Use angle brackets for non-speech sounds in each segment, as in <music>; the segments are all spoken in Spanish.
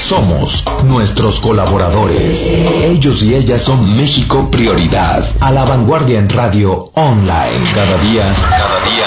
Somos nuestros colaboradores. Ellos y ellas son México Prioridad. A la vanguardia en radio online. Cada día, cada día,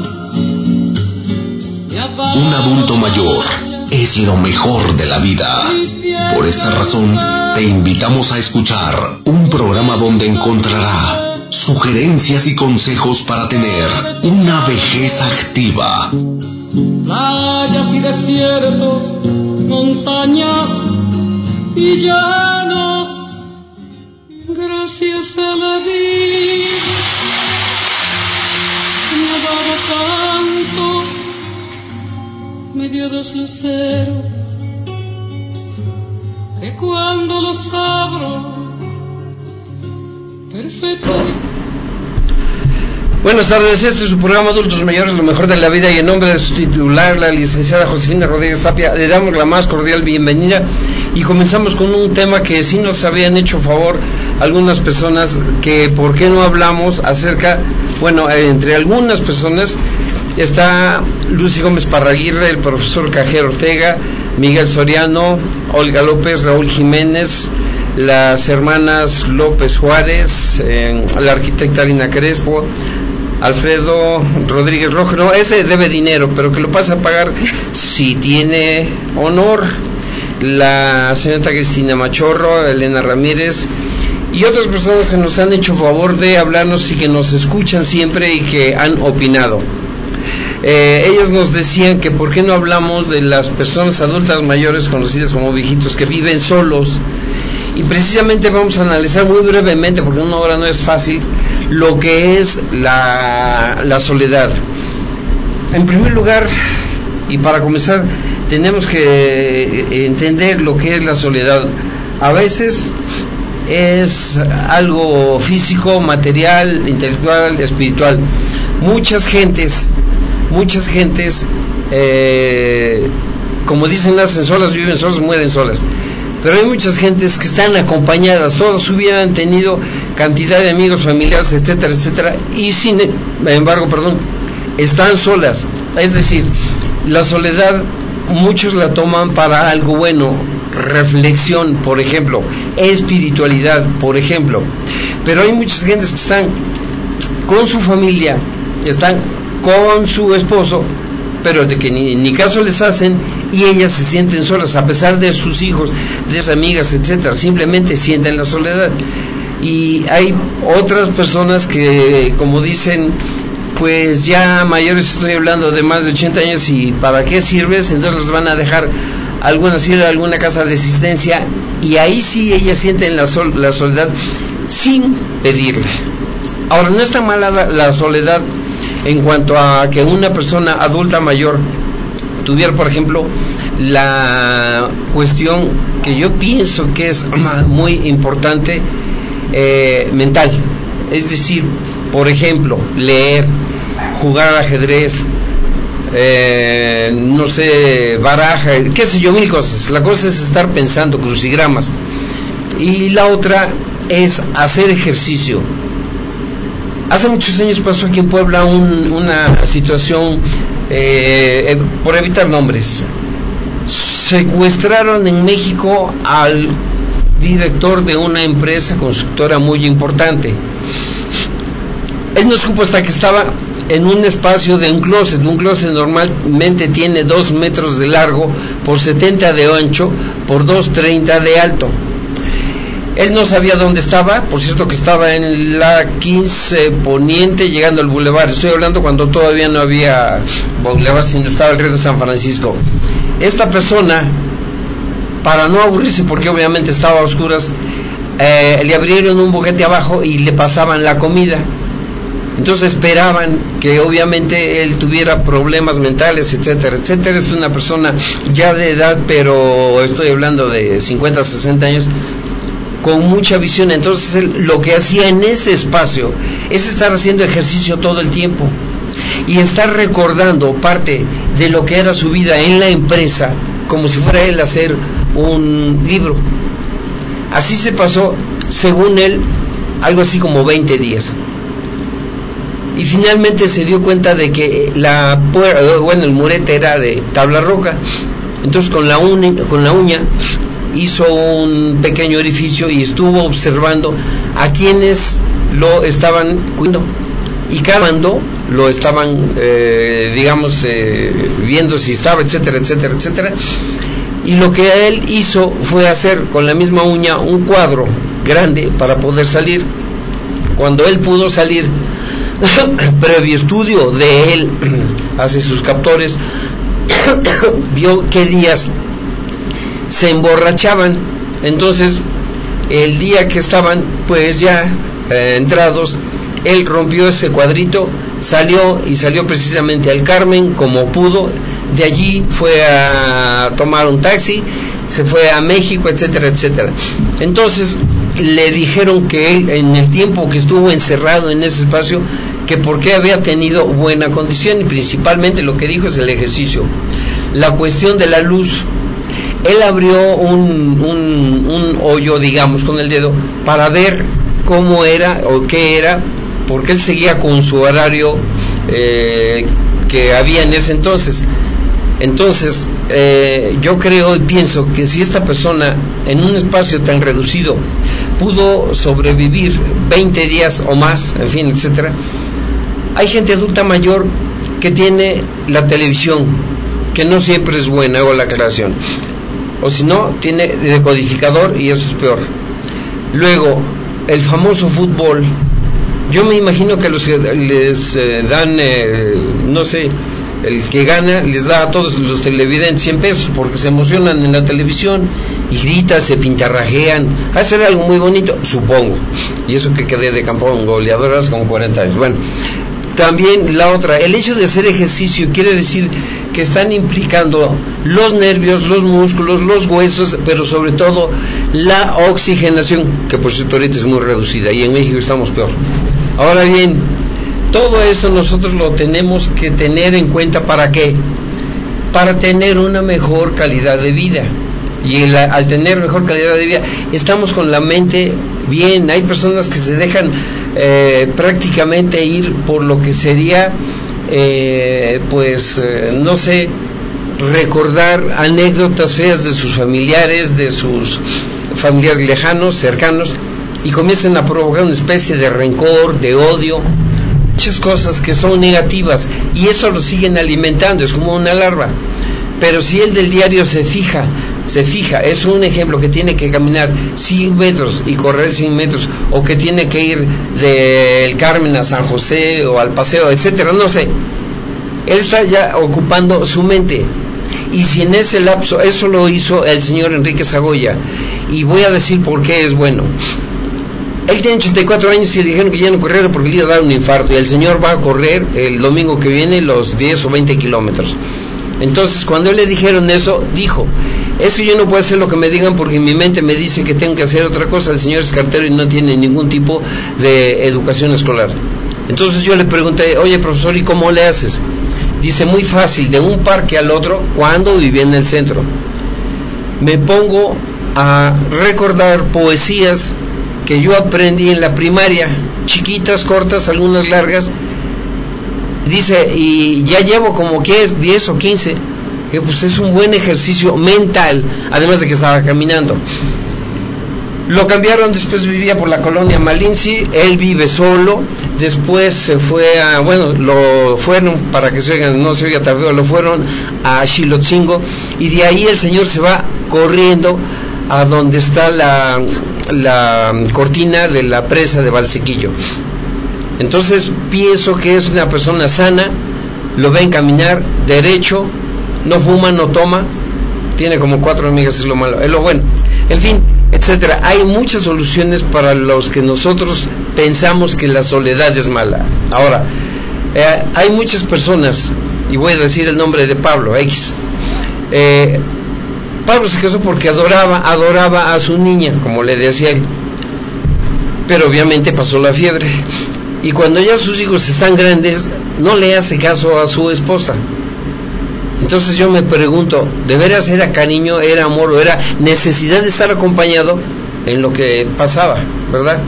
Un adulto mayor es lo mejor de la vida. Por esta razón, te invitamos a escuchar un programa donde encontrará sugerencias y consejos para tener una vejez activa. Playas y desiertos, montañas y llanos, gracias a la vida me ha dado tanto, me dio dos luceros, que cuando los abro, perfecto. Buenas tardes, este es su programa Adultos Mayores, lo mejor de la vida y en nombre de su titular, la licenciada Josefina Rodríguez Tapia, le damos la más cordial bienvenida y comenzamos con un tema que sí nos habían hecho favor algunas personas que por qué no hablamos acerca, bueno, entre algunas personas está Lucy Gómez Parraguirre, el profesor Cajero Ortega, Miguel Soriano, Olga López, Raúl Jiménez, las hermanas López Juárez, eh, la arquitecta Lina Crespo, Alfredo Rodríguez Rojo, no, ese debe dinero, pero que lo pase a pagar si tiene honor. La señorita Cristina Machorro, Elena Ramírez y otras personas que nos han hecho favor de hablarnos y que nos escuchan siempre y que han opinado. Eh, ellos nos decían que por qué no hablamos de las personas adultas mayores conocidas como viejitos que viven solos y precisamente vamos a analizar muy brevemente, porque una hora no es fácil, lo que es la soledad. En primer lugar, y para comenzar, tenemos que entender lo que es la soledad. A veces es algo físico, material, intelectual, espiritual. Muchas gentes, muchas gentes, eh, como dicen, nacen solas, viven solas, mueren solas pero hay muchas gentes que están acompañadas, todos hubieran tenido cantidad de amigos, familiares, etcétera, etcétera, y sin embargo, perdón, están solas. Es decir, la soledad muchos la toman para algo bueno, reflexión, por ejemplo, espiritualidad, por ejemplo. Pero hay muchas gentes que están con su familia, están con su esposo, pero de que ni, ni caso les hacen y ellas se sienten solas a pesar de sus hijos, de sus amigas, etcétera, simplemente sienten la soledad. Y hay otras personas que, como dicen, pues ya mayores, estoy hablando de más de 80 años y ¿para qué sirves? Entonces les van a dejar alguna alguna casa de asistencia y ahí sí ellas sienten la, la soledad sin pedirle. Ahora, no está mala la soledad en cuanto a que una persona adulta mayor tuviera, por ejemplo, la cuestión que yo pienso que es <clears throat> muy importante eh, mental. Es decir, por ejemplo, leer, jugar al ajedrez, eh, no sé, baraja, qué sé yo, mil cosas. La cosa es estar pensando crucigramas. Y la otra es hacer ejercicio. Hace muchos años pasó aquí en Puebla una situación eh, por evitar nombres, secuestraron en México al director de una empresa constructora muy importante. Él nos supo hasta que estaba en un espacio de un closet. Un closet normalmente tiene 2 metros de largo por 70 de ancho por 2,30 de alto. Él no sabía dónde estaba, por cierto que estaba en la 15 Poniente llegando al bulevar. Estoy hablando cuando todavía no había bulevar, sino estaba el río de San Francisco. Esta persona, para no aburrirse, porque obviamente estaba a oscuras, eh, le abrieron un boquete abajo y le pasaban la comida. Entonces esperaban que obviamente él tuviera problemas mentales, etcétera, etcétera. Es una persona ya de edad, pero estoy hablando de 50, 60 años, con mucha visión. Entonces él, lo que hacía en ese espacio es estar haciendo ejercicio todo el tiempo y estar recordando parte de lo que era su vida en la empresa, como si fuera él hacer un libro. Así se pasó, según él, algo así como 20 días y finalmente se dio cuenta de que la bueno el murete era de tabla roca. Entonces con la con la uña hizo un pequeño orificio y estuvo observando a quienes lo estaban cuidando. Y cada lo estaban eh, digamos eh, viendo si estaba etcétera etcétera etcétera. Y lo que él hizo fue hacer con la misma uña un cuadro grande para poder salir. Cuando él pudo salir <coughs> previo estudio de él <clears throat> hacia sus captores, <coughs> vio qué días se emborrachaban. Entonces, el día que estaban, pues ya eh, entrados, él rompió ese cuadrito, salió y salió precisamente al Carmen como pudo. De allí fue a tomar un taxi, se fue a México, etcétera, etcétera. Entonces le dijeron que él, en el tiempo que estuvo encerrado en ese espacio, que porque había tenido buena condición y principalmente lo que dijo es el ejercicio. La cuestión de la luz. Él abrió un, un, hoyo, digamos, con el dedo para ver cómo era o qué era, porque él seguía con su horario eh, que había en ese entonces. Entonces, eh, yo creo y pienso que si esta persona en un espacio tan reducido pudo sobrevivir 20 días o más, en fin, etcétera, hay gente adulta mayor que tiene la televisión, que no siempre es buena, o la aclaración. O si no, tiene decodificador y eso es peor. Luego, el famoso fútbol. Yo me imagino que los les eh, dan, eh, no sé, el que gana les da a todos los televidentes 100 pesos porque se emocionan en la televisión y gritan, se pintarrajean, hacer algo muy bonito, supongo. Y eso que quedé de campeón goleadoras con 40 años. Bueno, también la otra, el hecho de hacer ejercicio quiere decir que están implicando los nervios, los músculos, los huesos, pero sobre todo la oxigenación, que por cierto ahorita es muy reducida y en México estamos peor. Ahora bien, todo eso nosotros lo tenemos que tener en cuenta para qué? Para tener una mejor calidad de vida. Y al tener mejor calidad de vida, estamos con la mente bien. Hay personas que se dejan eh, prácticamente ir por lo que sería, eh, pues, eh, no sé, recordar anécdotas feas de sus familiares, de sus familiares lejanos, cercanos, y comienzan a provocar una especie de rencor, de odio, muchas cosas que son negativas, y eso lo siguen alimentando, es como una larva. Pero si el del diario se fija se fija, es un ejemplo que tiene que caminar 100 metros y correr 100 metros, o que tiene que ir del Carmen a San José o al paseo, etcétera, no sé. Él está ya ocupando su mente. Y si en ese lapso, eso lo hizo el señor Enrique Zagoya, y voy a decir por qué es bueno. Él tiene 84 años y le dijeron que ya no corriera porque le iba a dar un infarto. Y el señor va a correr el domingo que viene los 10 o 20 kilómetros. Entonces, cuando le dijeron eso, dijo, es que yo no puedo hacer lo que me digan porque mi mente me dice que tengo que hacer otra cosa. El señor es cartero y no tiene ningún tipo de educación escolar. Entonces yo le pregunté, oye profesor, ¿y cómo le haces? Dice, muy fácil, de un parque al otro, cuando vivía en el centro. Me pongo a recordar poesías que yo aprendí en la primaria, chiquitas, cortas, algunas largas. Dice, y ya llevo como que es 10 o 15 que pues es un buen ejercicio mental, además de que estaba caminando. Lo cambiaron, después vivía por la colonia Malinci, él vive solo, después se fue a, bueno, lo fueron, para que se oigan, no se oiga tardío, lo fueron a Xilotzingo y de ahí el señor se va corriendo a donde está la, la cortina de la presa de Valsequillo. Entonces pienso que es una persona sana, lo ven caminar derecho, no fuma, no toma, tiene como cuatro amigas, es lo malo, es lo bueno. En fin, etcétera. Hay muchas soluciones para los que nosotros pensamos que la soledad es mala. Ahora, eh, hay muchas personas, y voy a decir el nombre de Pablo X. Eh, Pablo se casó porque adoraba, adoraba a su niña, como le decía él. Pero obviamente pasó la fiebre. Y cuando ya sus hijos están grandes, no le hace caso a su esposa. Entonces yo me pregunto, ¿de veras era cariño, era amor o era necesidad de estar acompañado en lo que pasaba, verdad?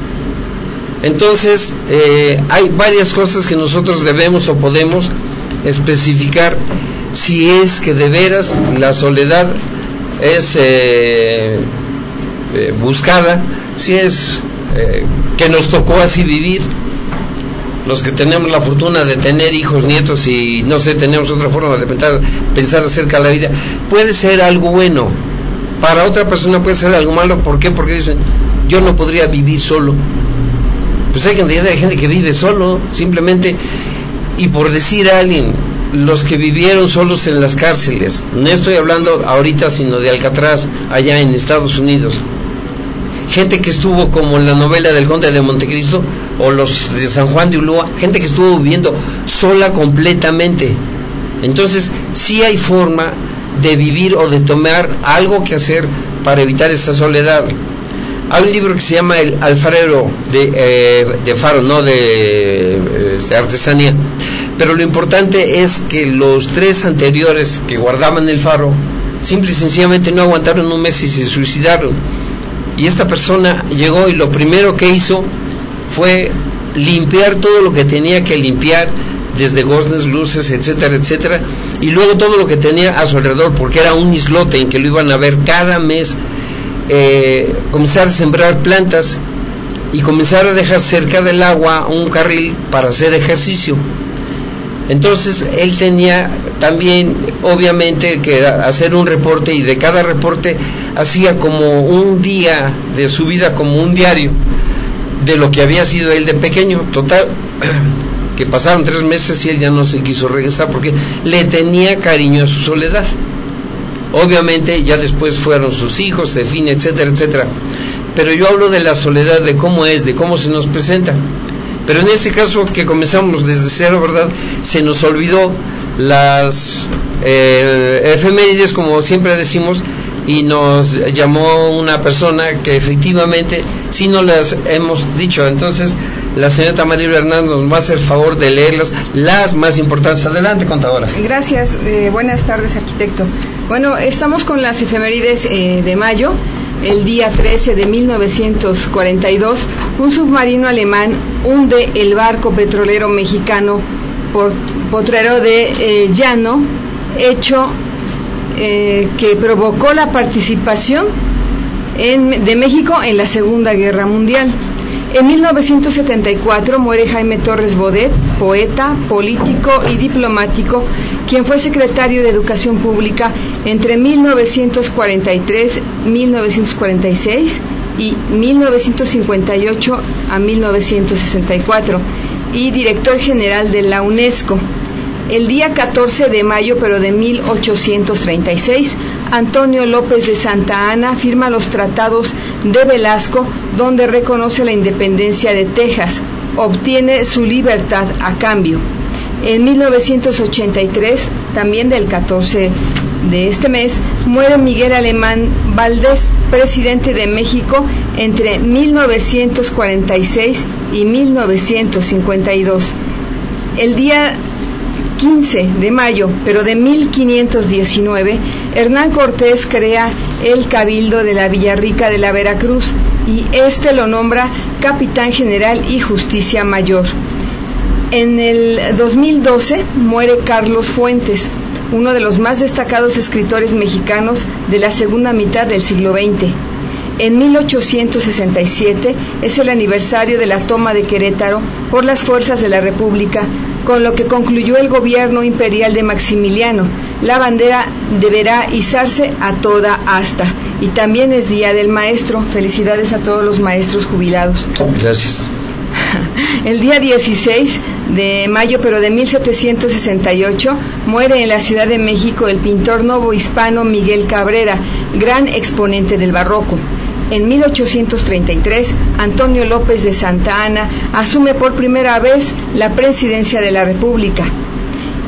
Entonces, eh, hay varias cosas que nosotros debemos o podemos especificar si es que de veras la soledad es eh, eh, buscada, si es que nos tocó así vivir, los que tenemos la fortuna de tener hijos, nietos y no sé, tenemos otra forma de pensar, pensar acerca de la vida, puede ser algo bueno. Para otra persona puede ser algo malo. ¿Por qué? Porque dicen, yo no podría vivir solo. Pues hay cantidad de gente que vive solo, simplemente, y por decir a alguien, los que vivieron solos en las cárceles, no estoy hablando ahorita sino de Alcatraz, allá en Estados Unidos, gente que estuvo como en la novela del Conde de Montecristo o los de San Juan de Ulúa, gente que estuvo viviendo sola completamente. Entonces, sí hay forma de vivir o de tomar algo que hacer para evitar esa soledad. Hay un libro que se llama El alfarero de, eh, de faro, no de, de, artesanía. Pero lo importante es que los tres anteriores que guardaban el faro, simple y sencillamente no aguantaron un mes y se suicidaron. Y esta persona llegó y lo primero que hizo fue limpiar todo lo que tenía que limpiar desde goznes, luces, etcétera, etcétera, y luego todo lo que tenía a su alrededor, porque era un islote en que lo iban a ver cada mes eh, comenzar a sembrar plantas y comenzar a dejar cerca del agua un carril para hacer ejercicio. Entonces él tenía también, obviamente, que hacer un reporte y de cada reporte hacía como un día de su vida, como un diario de lo que había sido él de pequeño. Total, <clears throat> que pasaron tres meses y él ya no se quiso regresar porque le tenía cariño a su soledad. Obviamente ya después fueron sus hijos, fin, etcétera, etcétera. Pero yo hablo de la soledad, de cómo es, de cómo se nos presenta. Pero en este caso que comenzamos desde cero, ¿verdad? Se nos olvidó las eh, efemérides, como siempre decimos, y nos llamó una persona que efectivamente sí no las hemos dicho. Entonces, la señora María Hernández nos va a hacer favor de leerlas, las más importantes. Adelante, contadora. Gracias. Eh, buenas tardes, arquitecto. Bueno, estamos con las efemérides eh, de mayo. El día 13 de 1942, un submarino alemán hunde el barco petrolero mexicano Potrero de eh, Llano, hecho eh, que provocó la participación de México en la Segunda Guerra Mundial. En 1974 muere Jaime Torres Bodet, poeta, político y diplomático, quien fue secretario de Educación Pública entre 1943, 1946 y 1958 a 1964 y director general de la UNESCO. El día 14 de mayo, pero de 1836, Antonio López de Santa Ana firma los tratados de Velasco, donde reconoce la independencia de Texas, obtiene su libertad a cambio. En 1983, también del 14 de este mes, muere Miguel Alemán Valdés, presidente de México entre 1946 y 1952. El día 15 de mayo, pero de 1519, Hernán Cortés crea el Cabildo de la Villarrica de la Veracruz y este lo nombra capitán general y justicia mayor. En el 2012 muere Carlos Fuentes, uno de los más destacados escritores mexicanos de la segunda mitad del siglo XX. En 1867 es el aniversario de la toma de Querétaro por las fuerzas de la República, con lo que concluyó el gobierno imperial de Maximiliano. La bandera deberá izarse a toda asta. Y también es Día del Maestro. Felicidades a todos los maestros jubilados. Gracias. <laughs> El día 16 de mayo, pero de 1768, muere en la Ciudad de México el pintor novohispano Miguel Cabrera, gran exponente del barroco. En 1833, Antonio López de Santa Ana asume por primera vez la presidencia de la República.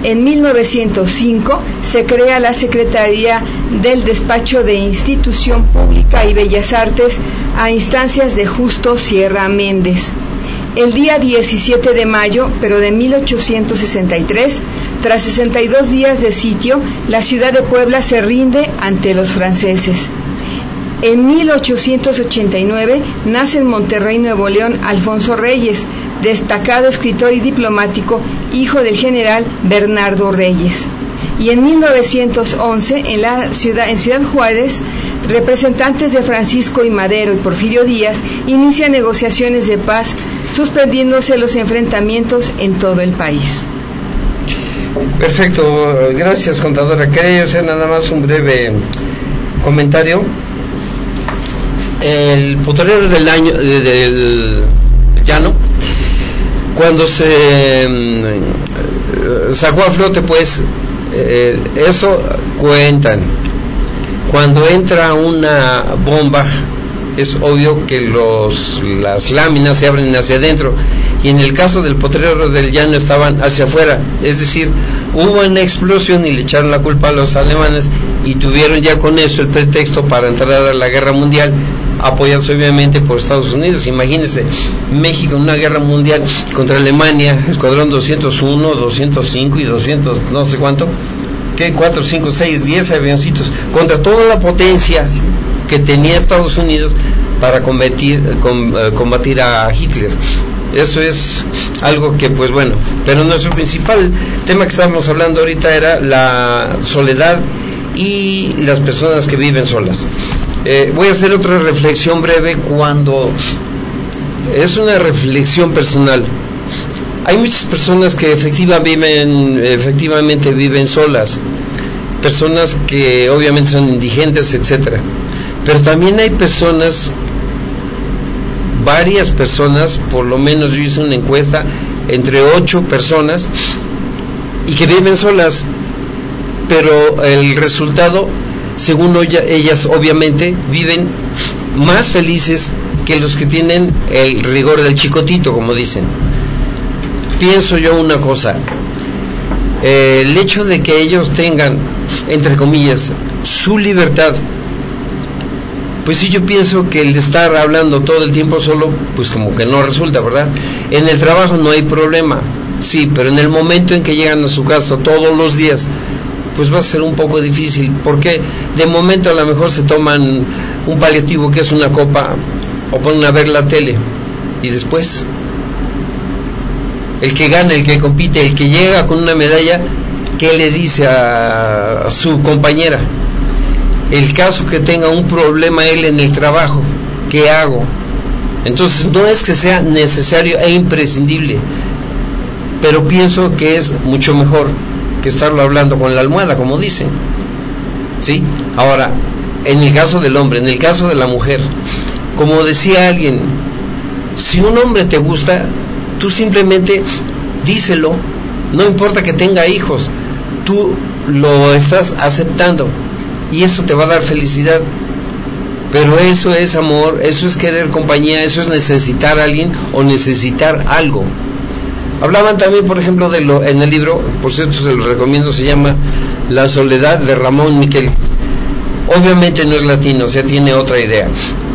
En 1905 se crea la Secretaría del Despacho de Institución Pública y Bellas Artes a instancias de Justo Sierra Méndez. El día 17 de mayo, pero de 1863, tras 62 días de sitio, la ciudad de Puebla se rinde ante los franceses. En 1889 nace en Monterrey, Nuevo León, Alfonso Reyes, destacado escritor y diplomático, hijo del general Bernardo Reyes. Y en 1911, en, la ciudad, en Ciudad Juárez, representantes de Francisco y Madero y Porfirio Díaz inician negociaciones de paz, suspendiéndose los enfrentamientos en todo el país. Perfecto, gracias contadora. Quería hacer nada más un breve comentario. El potrero del año del llano, cuando se mm, sacó a flote, pues eh, eso cuentan. Cuando entra una bomba, es obvio que los, las láminas se abren hacia adentro. Y en el caso del potrero del llano estaban hacia afuera, es decir, hubo una explosión y le echaron la culpa a los alemanes y tuvieron ya con eso el pretexto para entrar a la guerra mundial apoyados obviamente por Estados Unidos. Imagínense, México en una guerra mundial contra Alemania, escuadrón 201, 205 y 200, no sé cuánto, que 4, 5, 6, 10 avioncitos, contra toda la potencia que tenía Estados Unidos para combatir, eh, combatir a Hitler. Eso es algo que, pues bueno, pero nuestro principal tema que estábamos hablando ahorita era la soledad y las personas que viven solas. Eh, voy a hacer otra reflexión breve cuando es una reflexión personal. Hay muchas personas que viven, efectivamente viven solas, personas que obviamente son indigentes, etcétera. Pero también hay personas varias personas, por lo menos yo hice una encuesta entre ocho personas y que viven solas, pero el resultado, según ellas obviamente, viven más felices que los que tienen el rigor del chicotito, como dicen. Pienso yo una cosa, el hecho de que ellos tengan, entre comillas, su libertad pues sí yo pienso que el estar hablando todo el tiempo solo, pues como que no resulta, ¿verdad? En el trabajo no hay problema, sí, pero en el momento en que llegan a su casa todos los días, pues va a ser un poco difícil, porque de momento a lo mejor se toman un paliativo que es una copa o ponen a ver la tele y después el que gana, el que compite, el que llega con una medalla, ¿qué le dice a su compañera? el caso que tenga un problema él en el trabajo, ¿qué hago? Entonces no es que sea necesario e imprescindible, pero pienso que es mucho mejor que estarlo hablando con la almohada, como dicen. ¿Sí? Ahora, en el caso del hombre, en el caso de la mujer, como decía alguien, si un hombre te gusta, tú simplemente díselo, no importa que tenga hijos, tú lo estás aceptando y eso te va a dar felicidad. Pero eso es amor, eso es querer compañía, eso es necesitar a alguien o necesitar algo. Hablaban también, por ejemplo, de lo, en el libro, por cierto se lo recomiendo, se llama La soledad de Ramón Miquel. Obviamente no es latino, o sea, tiene otra idea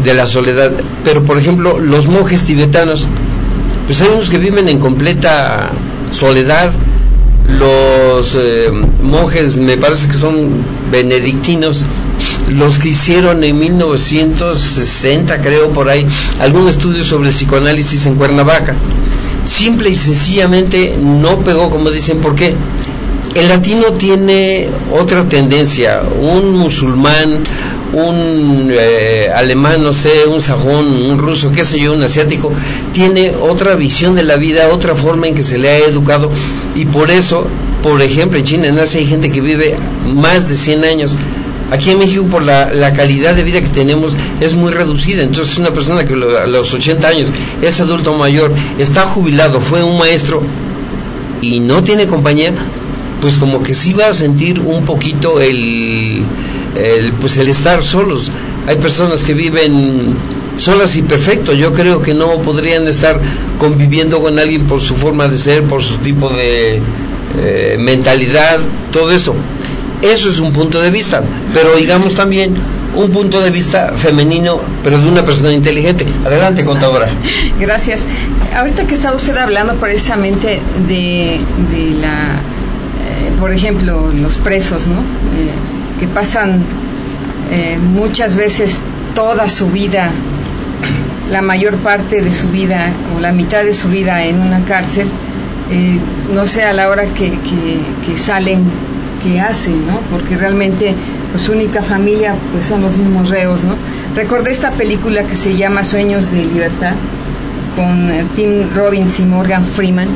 de la soledad. Pero, por ejemplo, los monjes tibetanos, pues hay unos que viven en completa soledad, los eh, monjes, me parece que son benedictinos, los que hicieron en 1960, creo por ahí, algún estudio sobre psicoanálisis en Cuernavaca. Simple y sencillamente no pegó, como dicen, ¿por qué? El latino tiene otra tendencia, un musulmán, un eh, alemán, no sé, un sajón, un ruso, qué sé yo, un asiático, tiene otra visión de la vida, otra forma en que se le ha educado y por eso, por ejemplo, en China, en Asia hay gente que vive más de 100 años. Aquí en México, por la, calidad de vida que tenemos, es muy reducida. Entonces, una persona que a los 80 años es adulto mayor, está jubilado, fue un maestro y no tiene compañía, pues como que sí va a sentir un poquito el, el, pues el estar solos. hay personas que viven solas y perfecto. Yo creo que no podrían estar conviviendo con alguien por su forma de ser, por su tipo de eh, mentalidad, todo eso. Eso es un punto de vista, pero digamos también un punto de vista femenino, pero de una persona inteligente. Adelante, contadora. <laughs> Gracias. Ahorita que está usted hablando precisamente de, la, eh, por ejemplo, los presos, ¿no? Eh, que pasan eh, muchas veces toda su vida, la mayor parte de su vida o la mitad de su vida en una cárcel, no sé a la hora que, que salen, qué hacen, ¿no? Porque realmente pues, su única familia pues son los mismos reos, ¿no? Recordé esta película que se llama Sueños de Libertad con eh, Tim Robbins y Morgan Freeman,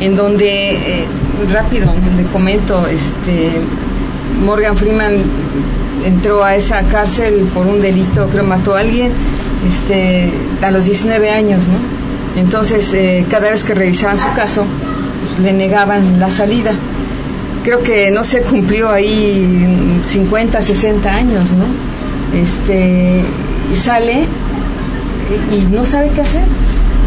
en donde, eh, rápido, le comento, este, Morgan Freeman entró a esa cárcel por un delito, creo mató a alguien, este, a los 19 años, ¿no? Entonces, eh, cada vez que revisaban su caso, pues, le negaban la salida creo que no se cumplió ahí 50, 60 años, ¿no? Este, sale y, no sabe qué hacer.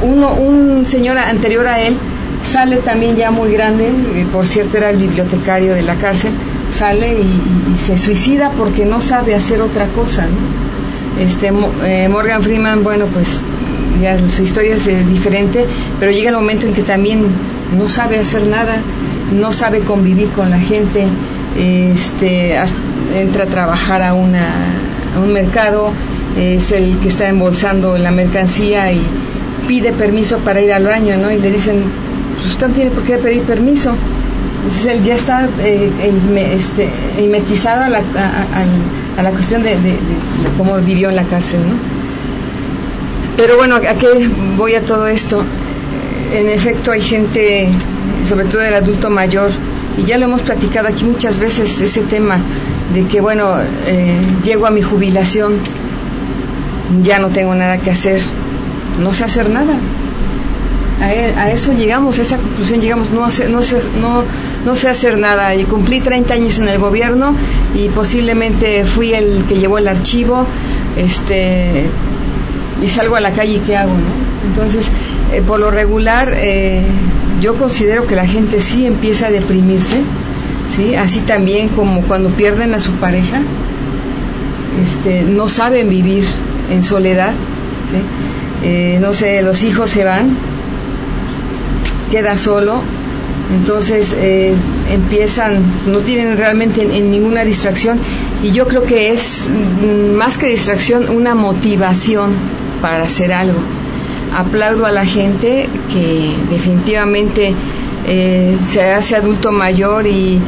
Uno, un señor anterior a él sale también ya muy grande, eh, por cierto era el bibliotecario de la cárcel, sale y, se suicida porque no sabe hacer otra cosa, ¿no? Este, eh, Morgan Freeman, bueno, pues ya su historia es eh, diferente, pero llega el momento en que también no sabe hacer nada, no sabe convivir con la gente, este, entra a trabajar a, una, un mercado, es el que está embolsando la mercancía y pide permiso para ir al baño, ¿no? Y le dicen, pues usted no tiene por qué pedir permiso. Entonces él ya está eh, este, a la, a, la cuestión de, de, cómo vivió en la cárcel, ¿no? Pero bueno, ¿a qué voy a todo esto? En efecto hay gente sobre todo el adulto mayor, y ya lo hemos platicado aquí muchas veces, ese tema de que, bueno, eh, llego a mi jubilación, ya no tengo nada que hacer, no sé hacer nada. A, e, eso llegamos, a esa conclusión llegamos, no, hacer, no, sé, no, no sé hacer nada. Y cumplí 30 años en el gobierno y posiblemente fui el que llevó el archivo, este, y salgo a la calle y ¿qué hago? ¿no? Entonces, eh, por lo regular, eh, yo considero que la gente sí empieza a deprimirse, ¿sí? así también como cuando pierden a su pareja, este, no saben vivir en soledad. Eh, no sé, los hijos se van, queda solo, entonces eh, empiezan, no tienen realmente ninguna distracción y yo creo que es mm, más que distracción una motivación para hacer algo aplaudo a la gente que definitivamente eh, se hace adulto mayor y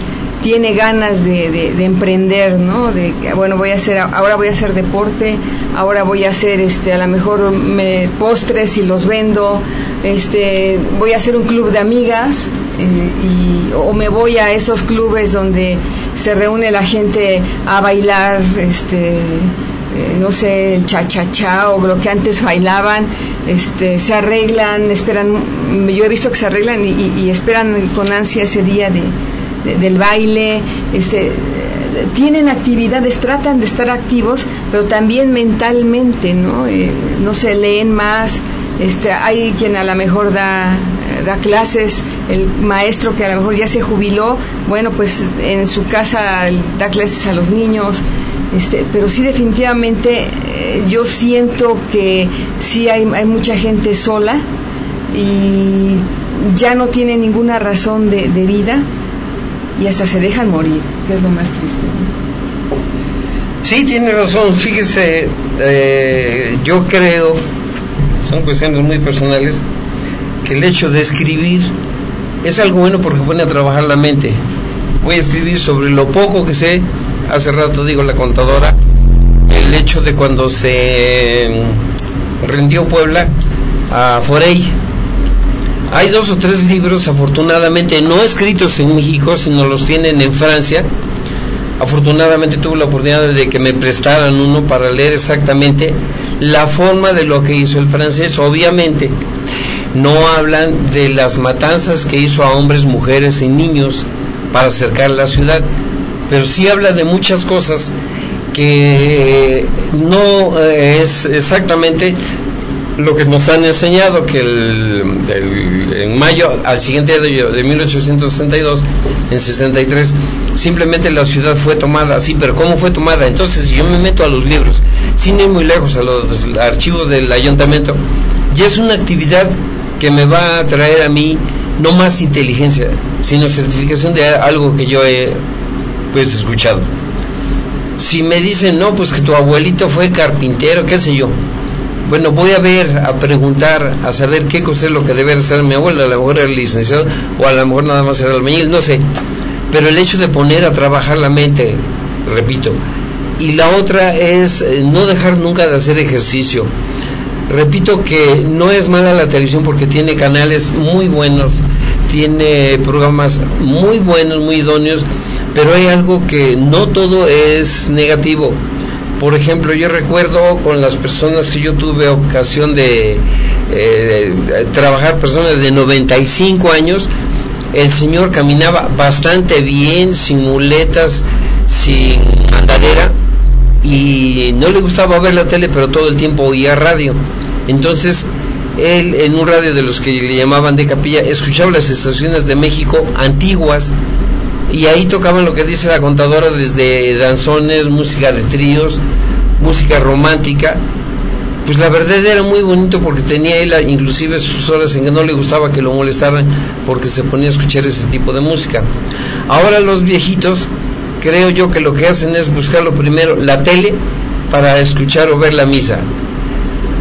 tiene ganas de, emprender, ¿no? De bueno voy a hacer ahora voy a hacer deporte, ahora voy a hacer este a lo mejor me postres y los vendo, este voy a hacer un club de amigas eh, y o me voy a esos clubes donde se reúne la gente a bailar, este eh, no sé el cha cha cha o lo que antes bailaban este, se arreglan, esperan, yo he visto que se arreglan y, esperan con ansia ese día de, del baile, este, tienen actividades, tratan de estar activos, pero también mentalmente, ¿no? Eh, no se leen más, este, hay quien a lo mejor da, da clases, el maestro que a lo mejor ya se jubiló, bueno, pues en su casa da clases a los niños, este, pero sí definitivamente eh, yo siento que sí hay, hay mucha gente sola y ya no tiene ninguna razón de, vida y hasta se dejan morir, que es lo más triste. Sí, tiene razón. Fíjese, eh, yo creo, son cuestiones muy personales, que el hecho de escribir es algo bueno porque pone a trabajar la mente. Voy a escribir sobre lo poco que sé hace rato digo la contadora, el hecho de cuando se rindió Puebla a Forey. Hay dos o tres libros, afortunadamente, no escritos en México, sino los tienen en Francia. Afortunadamente tuve la oportunidad de que me prestaran uno para leer exactamente la forma de lo que hizo el francés. Obviamente, no hablan de las matanzas que hizo a hombres, mujeres y niños para acercar la ciudad pero sí habla de muchas cosas que no eh, es exactamente lo que nos han enseñado que el, en mayo al siguiente año de 1862 en 63 simplemente la ciudad fue tomada sí pero cómo fue tomada entonces yo me meto a los libros sin ir muy lejos a los archivos del ayuntamiento ya es una actividad que me va a traer a mí no más inteligencia sino certificación de algo que yo he pues escuchado si me dicen no pues que tu abuelito fue carpintero qué sé yo bueno, voy a ver, a preguntar, a saber qué cosa es lo que debe hacer mi abuelo. A lo mejor era licenciado o a lo mejor nada más era albañil, no sé. Pero el hecho de poner a trabajar la mente, repito. Y la otra es eh, no dejar nunca de hacer ejercicio. Repito que no es mala la televisión porque tiene canales muy buenos, tiene programas muy buenos, muy idóneos, pero hay algo que no todo es negativo. Por ejemplo, yo recuerdo con las personas que yo tuve ocasión de, eh, trabajar, personas de 95 años, el señor caminaba bastante bien, sin muletas, sin andadera, y no le gustaba ver la tele, pero todo el tiempo oía radio. Entonces, él en un radio de los que le llamaban de capilla, escuchaba las estaciones de México antiguas, y ahí tocaban lo que dice la contadora desde danzones, música de tríos, música romántica. Pues la verdad era muy bonito porque tenía él inclusive sus horas en que no le gustaba que lo molestaran porque se ponía a escuchar ese tipo de música. Ahora los viejitos creo yo que lo que hacen es buscar lo primero la tele para escuchar o ver la misa.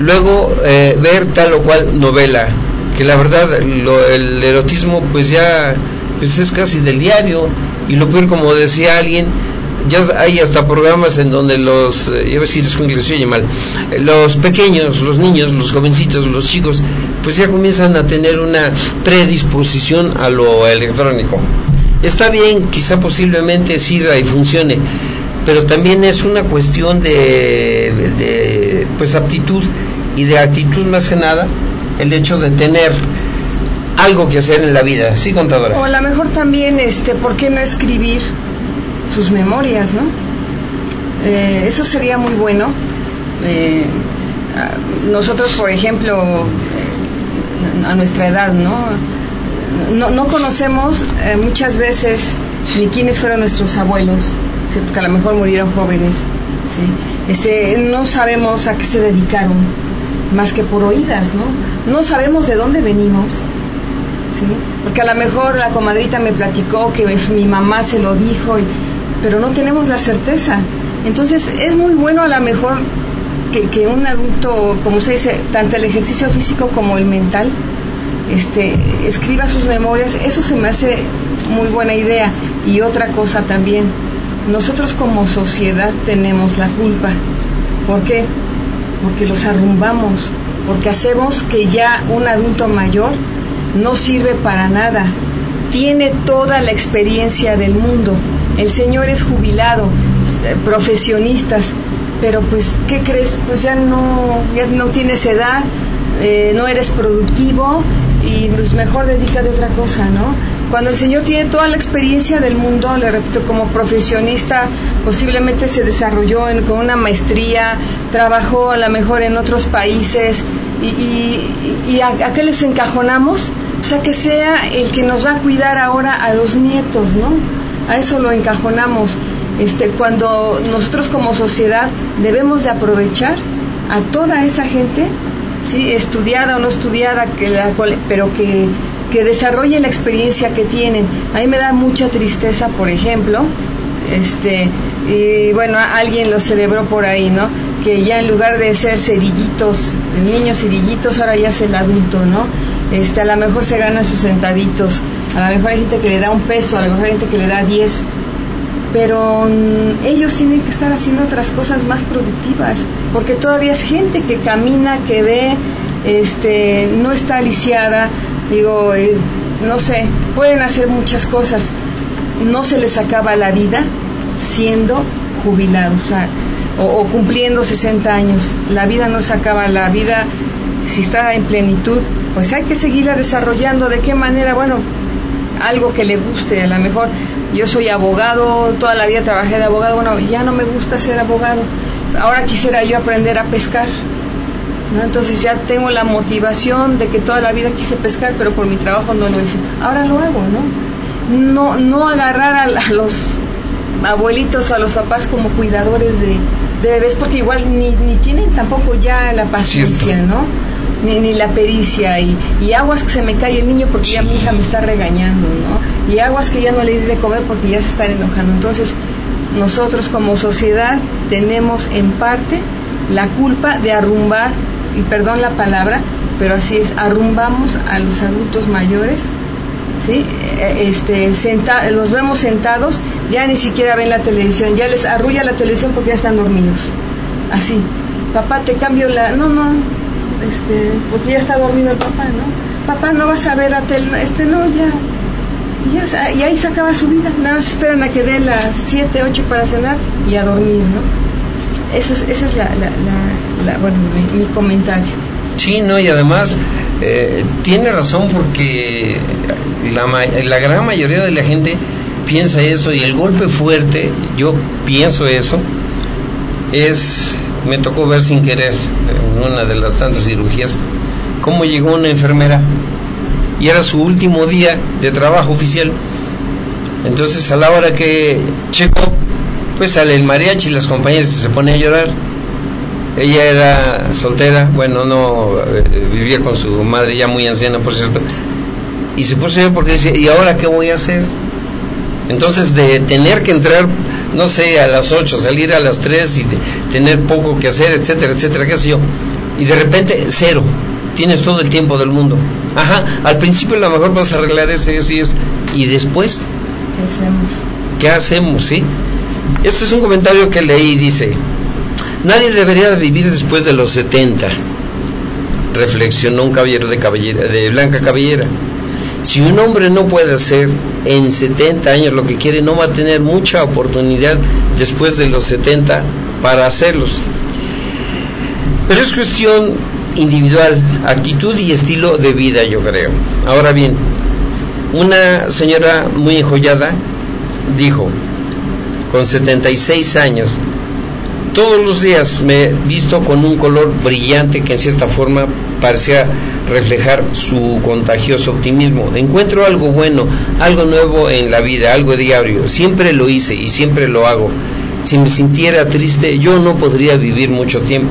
Luego eh, ver tal o cual novela, que la verdad lo- el erotismo pues ya pues es casi del diario. Y lo peor como decía alguien ya hay hasta programas en donde los eh, iba a decir es que oye mal eh, los pequeños los niños los jovencitos los chicos pues ya comienzan a tener una predisposición a lo electrónico. Está bien quizá posiblemente sirva y funcione pero también es una cuestión de, de, pues aptitud y de actitud más que nada el hecho de tener algo que hacer en la vida sí contadora O a lo mejor también, este, ¿por qué no escribir sus memorias, no? Eh, eso sería muy bueno. Eh, nosotros, por ejemplo, eh, a nuestra edad, ¿no? No, no conocemos eh, muchas veces ni quiénes fueron nuestros abuelos, porque a lo mejor murieron jóvenes, ¿sí? Este, no sabemos a qué se dedicaron, más que por oídas, ¿no? No sabemos de dónde venimos, ¿sí? Porque a lo mejor la comadrita me platicó que mi mamá se lo dijo, y- pero no tenemos la certeza. Entonces es muy bueno a lo mejor que, que un adulto, como se dice, tanto el ejercicio físico como el mental, este, escriba sus memorias, eso se me hace muy buena idea. Y otra cosa también, nosotros como sociedad tenemos la culpa. ¿Por qué? Porque los arrumbamos, porque hacemos que ya un adulto mayor no sirve para nada, tiene toda la experiencia del mundo. El señor es jubilado, eh, profesionistas, pero pues, ¿qué crees? Pues ya no, ya no tienes edad, eh, no eres productivo y pues mejor dedícate a otra cosa, ¿no? Cuando el señor tiene toda la experiencia del mundo, le repito, como profesionista, posiblemente se desarrolló en- con una maestría, trabajó a lo mejor en otros países y, a, a qué les encajonamos? O sea, que sea el que nos va a cuidar ahora a los nietos, ¿no? A eso lo encajonamos. Este, cuando nosotros como sociedad debemos de aprovechar a toda esa gente, ¿sí? estudiada o no estudiada, que la pero que, que desarrolle la experiencia que tienen. A mí me da mucha tristeza, por ejemplo, este, y bueno, alguien lo celebró por ahí, ¿no? Que ya en lugar de ser cerillitos, el niño cerillitos, ahora ya es el adulto, ¿no? Este, a lo mejor se ganan sus centavitos, a lo mejor hay gente que le da un peso, a lo mejor hay gente que le da diez, pero mm, ellos tienen que estar haciendo otras cosas más productivas, porque todavía es gente que camina, que ve, este, no está aliciada, digo, eh, no sé, pueden hacer muchas cosas, no se les acaba la vida siendo jubilados, o, sea, o, cumpliendo 60 años, la vida no se acaba, la vida si está en plenitud, pues hay que seguirla desarrollando, ¿de qué manera? Bueno, algo que le guste, a lo mejor yo soy abogado, toda la vida trabajé de abogado, bueno, ya no me gusta ser abogado, ahora quisiera yo aprender a pescar. ¿no? Entonces ya tengo la motivación de que toda la vida quise pescar, pero por mi trabajo no lo hice. Ahora lo hago, ¿no? No, no agarrar a, los abuelitos o a los papás como cuidadores de, bebés, porque igual ni, ni tienen tampoco ya la paciencia, ¿no? Ni, ni, la pericia y, y, aguas que se me cae el niño porque ya mi hija me está regañando, ¿no? Y aguas que ya no le di de comer porque ya se están enojando. Entonces, nosotros como sociedad tenemos en parte la culpa de arrumbar y perdón la palabra, pero así es, arrumbamos a los adultos mayores, ¿sí? E, este, senta, los vemos sentados, ya ni siquiera ven la televisión, ya les arrulla la televisión porque ya están dormidos, así. Papá, te cambio la... No, no, este, porque ya está dormido el papá, ¿no? Papá, no vas a ver a tele... Este, no, ya, y ahí se acaba su vida. Nada más esperan a que dé las 7, 8 para cenar y a dormir, ¿no? Ese es, esa es la, la, bueno, mi, comentario. Sí, no, y además eh, tiene razón porque la, la gran mayoría de la gente piensa eso y el golpe fuerte, yo pienso eso, es, me tocó ver sin querer en una de las tantas cirugías, cómo llegó una enfermera y era su último día de trabajo oficial. Entonces a la hora que Checo pues sale el mariachi y las compañeras se pone a llorar. Ella era soltera, bueno, no eh, vivía con su madre ya muy anciana, por cierto. Y se puso llorar porque dice, ¿y ahora qué voy a hacer? Entonces, de tener que entrar, no sé, a las 8, salir a las 3 y tener poco que hacer, etcétera, etcétera, qué sé yo. Y de repente, cero. Tienes todo el tiempo del mundo. Ajá, al principio a lo mejor vas a arreglar eso y eso y eso. Y después, ¿qué hacemos? ¿Qué hacemos, sí? Este es un comentario que leí, dice, nadie debería vivir después de los 70, reflexionó un caballero de, de blanca cabellera. Si un hombre no puede hacer en 70 años lo que quiere, no va a tener mucha oportunidad después de los 70 para hacerlos. Pero es cuestión individual, actitud y estilo de vida, yo creo. Ahora bien, una señora muy enjollada dijo, con 76 años. Todos los días me he visto con un color brillante que en cierta forma parecía reflejar su contagioso optimismo. Encuentro algo bueno, algo nuevo en la vida, algo diario. Siempre lo hice y siempre lo hago. Si me sintiera triste, yo no podría vivir mucho tiempo.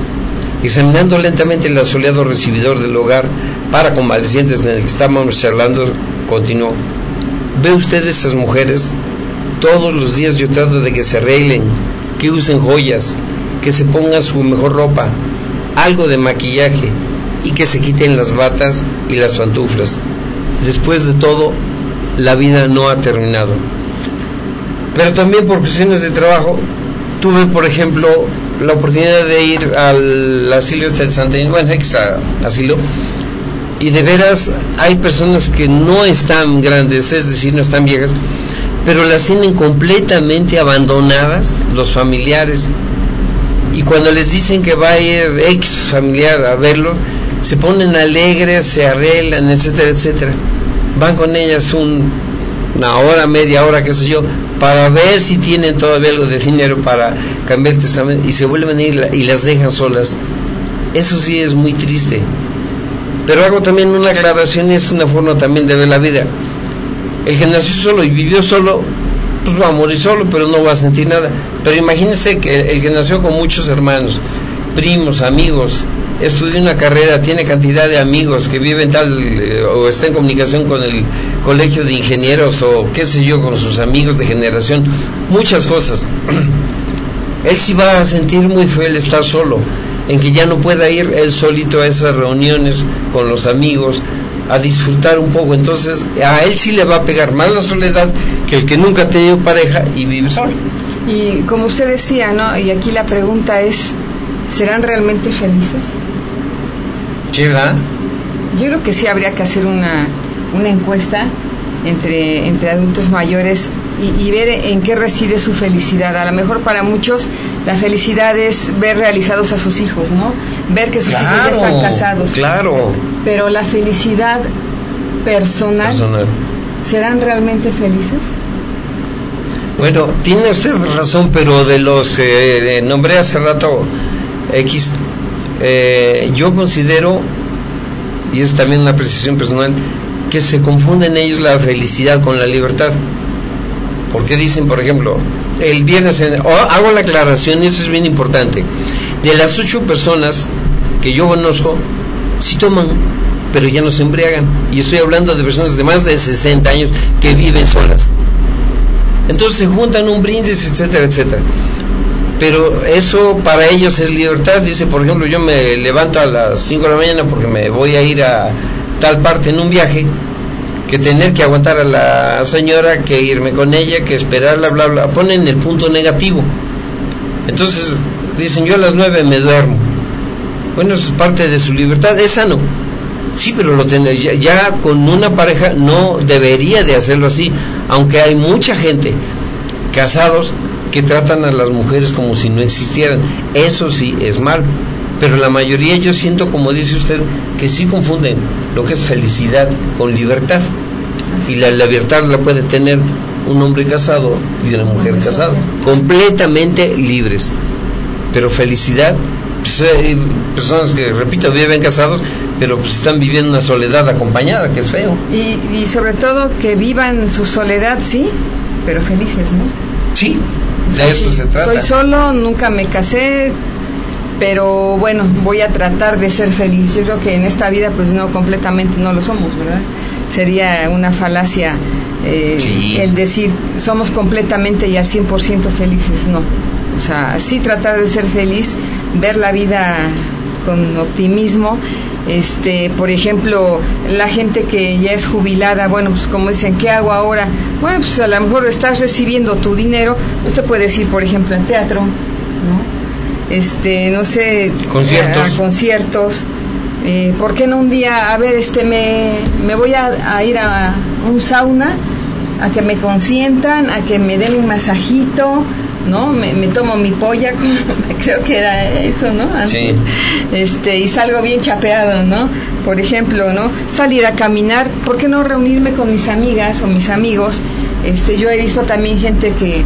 Examinando lentamente el asoleado recibidor del hogar para convalecientes en el que estábamos charlando, continuó. ¿Ve usted esas mujeres? Todos los días yo trato de que se arreglen, que usen joyas, que se pongan su mejor ropa, algo de maquillaje y que se quiten las batas y las pantuflas. Después de todo, la vida no ha terminado. Pero también por cuestiones de trabajo, tuve, por ejemplo, la oportunidad de ir al asilo este de Santa Inés, bueno, ex asilo, y de veras hay personas que no están grandes, es decir, no están viejas, pero las tienen completamente abandonadas los familiares. Y cuando les dicen que va a ir ex familiar a verlo, se ponen alegres, se arreglan, etcétera, etcétera. Van con ellas una hora, media hora, qué sé yo, para ver si tienen todavía algo de dinero para cambiar el testamento y se vuelven a ir y las dejan solas. Eso sí es muy triste. Pero hago también una aclaración es una forma también de ver la vida el que nació solo y vivió solo, pues va a morir solo, pero no va a sentir nada. Pero imagínense que el que nació con muchos hermanos, primos, amigos, estudia una carrera, tiene cantidad de amigos que viven tal eh, o está en comunicación con el colegio de ingenieros o qué sé yo, con sus amigos de generación, muchas cosas. <clears throat> Él sí va a sentir muy feo el estar solo, en que ya no pueda ir él solito a esas reuniones con los amigos, a disfrutar un poco. Entonces, a él sí le va a pegar más la soledad que el que nunca ha tenido pareja y vive solo. Y como usted decía, ¿no? Y aquí la pregunta es, ¿serán realmente felices? Sí, ¿verdad? Yo creo que sí habría que hacer una, una encuesta entre, entre adultos mayores y, y, ver en qué reside su felicidad. A lo mejor para muchos la felicidad es ver realizados a sus hijos, ¿no? Ver que sus hijos ya están casados. Claro. Pero la felicidad personal, ¿serán realmente felices? Bueno, tiene usted razón, pero de los eh, nombré hace rato X, eh, yo considero, y es también una precisión personal, que se confunden ellos la felicidad con la libertad. Porque dicen, por ejemplo, el viernes, hago la aclaración, y esto es bien importante, de las ocho personas que yo conozco, sí toman, pero ya no se embriagan. Y estoy hablando de personas de más de 60 años que viven solas. Entonces se juntan un brindis, etcétera, etcétera. Pero eso para ellos es libertad. Dice, por ejemplo, yo me levanto a las 5 de la mañana porque me voy a ir a tal parte en un viaje que tener que aguantar a la señora, que irme con ella, que esperarla, bla, bla. Ponen el punto negativo. Entonces dicen, yo a las 9 me duermo. Bueno, eso es parte de su libertad, es sano. Sí, pero lo ya, ya, con una pareja no debería de hacerlo así, aunque hay mucha gente casados que tratan a las mujeres como si no existieran. Eso sí es mal. Pero la mayoría yo siento, como dice usted, que sí confunden lo que es felicidad con libertad. Y la libertad la puede tener un hombre casado y una mujer casada, completamente libres. Pero felicidad pues hay personas que, repito, viven casados, pero pues están viviendo una soledad acompañada, que es feo. Y, y sobre todo que vivan su soledad, sí, pero felices, ¿no? Sí, de eso se trata. Soy solo, nunca me casé, pero bueno, voy a tratar de ser feliz. Yo creo que en esta vida pues no, completamente no lo somos, ¿verdad? Sería una falacia eh, el decir somos completamente y al 100% felices, no. O sea, sí tratar de ser feliz, ver la vida con optimismo. Este, por ejemplo, la gente que ya es jubilada, bueno, pues como dicen, ¿qué hago ahora? Bueno, pues a lo mejor estás recibiendo tu dinero, usted puede ir, por ejemplo, al teatro, ¿no? Este, no sé, conciertos. A, conciertos. Eh, ¿Por qué no un día, a ver, este, me, me voy a, a ir a un sauna, a que me consientan, a que me den un masajito, ¿no? Me, tomo mi polla, <laughs> creo que era eso, ¿no? Sí. Este, y salgo bien chapeado, ¿no? Por ejemplo, ¿no? Salir a caminar, ¿por qué no reunirme con mis amigas o mis amigos? Este, yo he visto también gente que,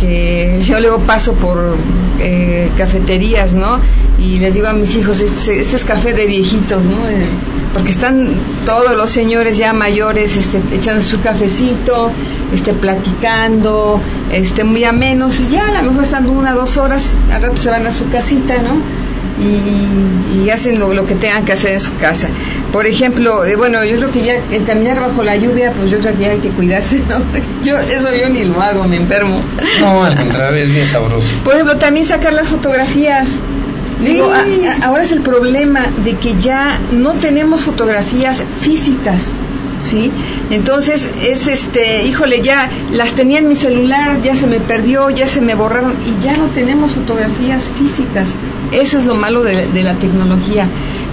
que yo luego paso por eh, cafeterías, ¿no? Y les digo a mis hijos, este, este es café de viejitos, ¿no? Eh, porque están todos los señores ya mayores este, echando su cafecito, este, platicando, este, muy a menos, y ya a lo mejor están una o dos horas, al rato se van a su casita, ¿no? Y, hacen lo, que tengan que hacer en su casa. Por ejemplo, eh, bueno, yo creo que ya el caminar bajo la lluvia, pues yo creo que ya hay que cuidarse, ¿no? <laughs> Yo, eso yo ni lo hago, me enfermo. No, al contrario, es bien sabroso. Por ejemplo, también sacar las fotografías. Digo, ahora es el problema de que ya no tenemos fotografías físicas. ¿Sí? Entonces es este, híjole, ya las tenía en mi celular, ya se me perdió, ya se me borraron y ya no tenemos fotografías físicas. Eso es lo malo de, la tecnología.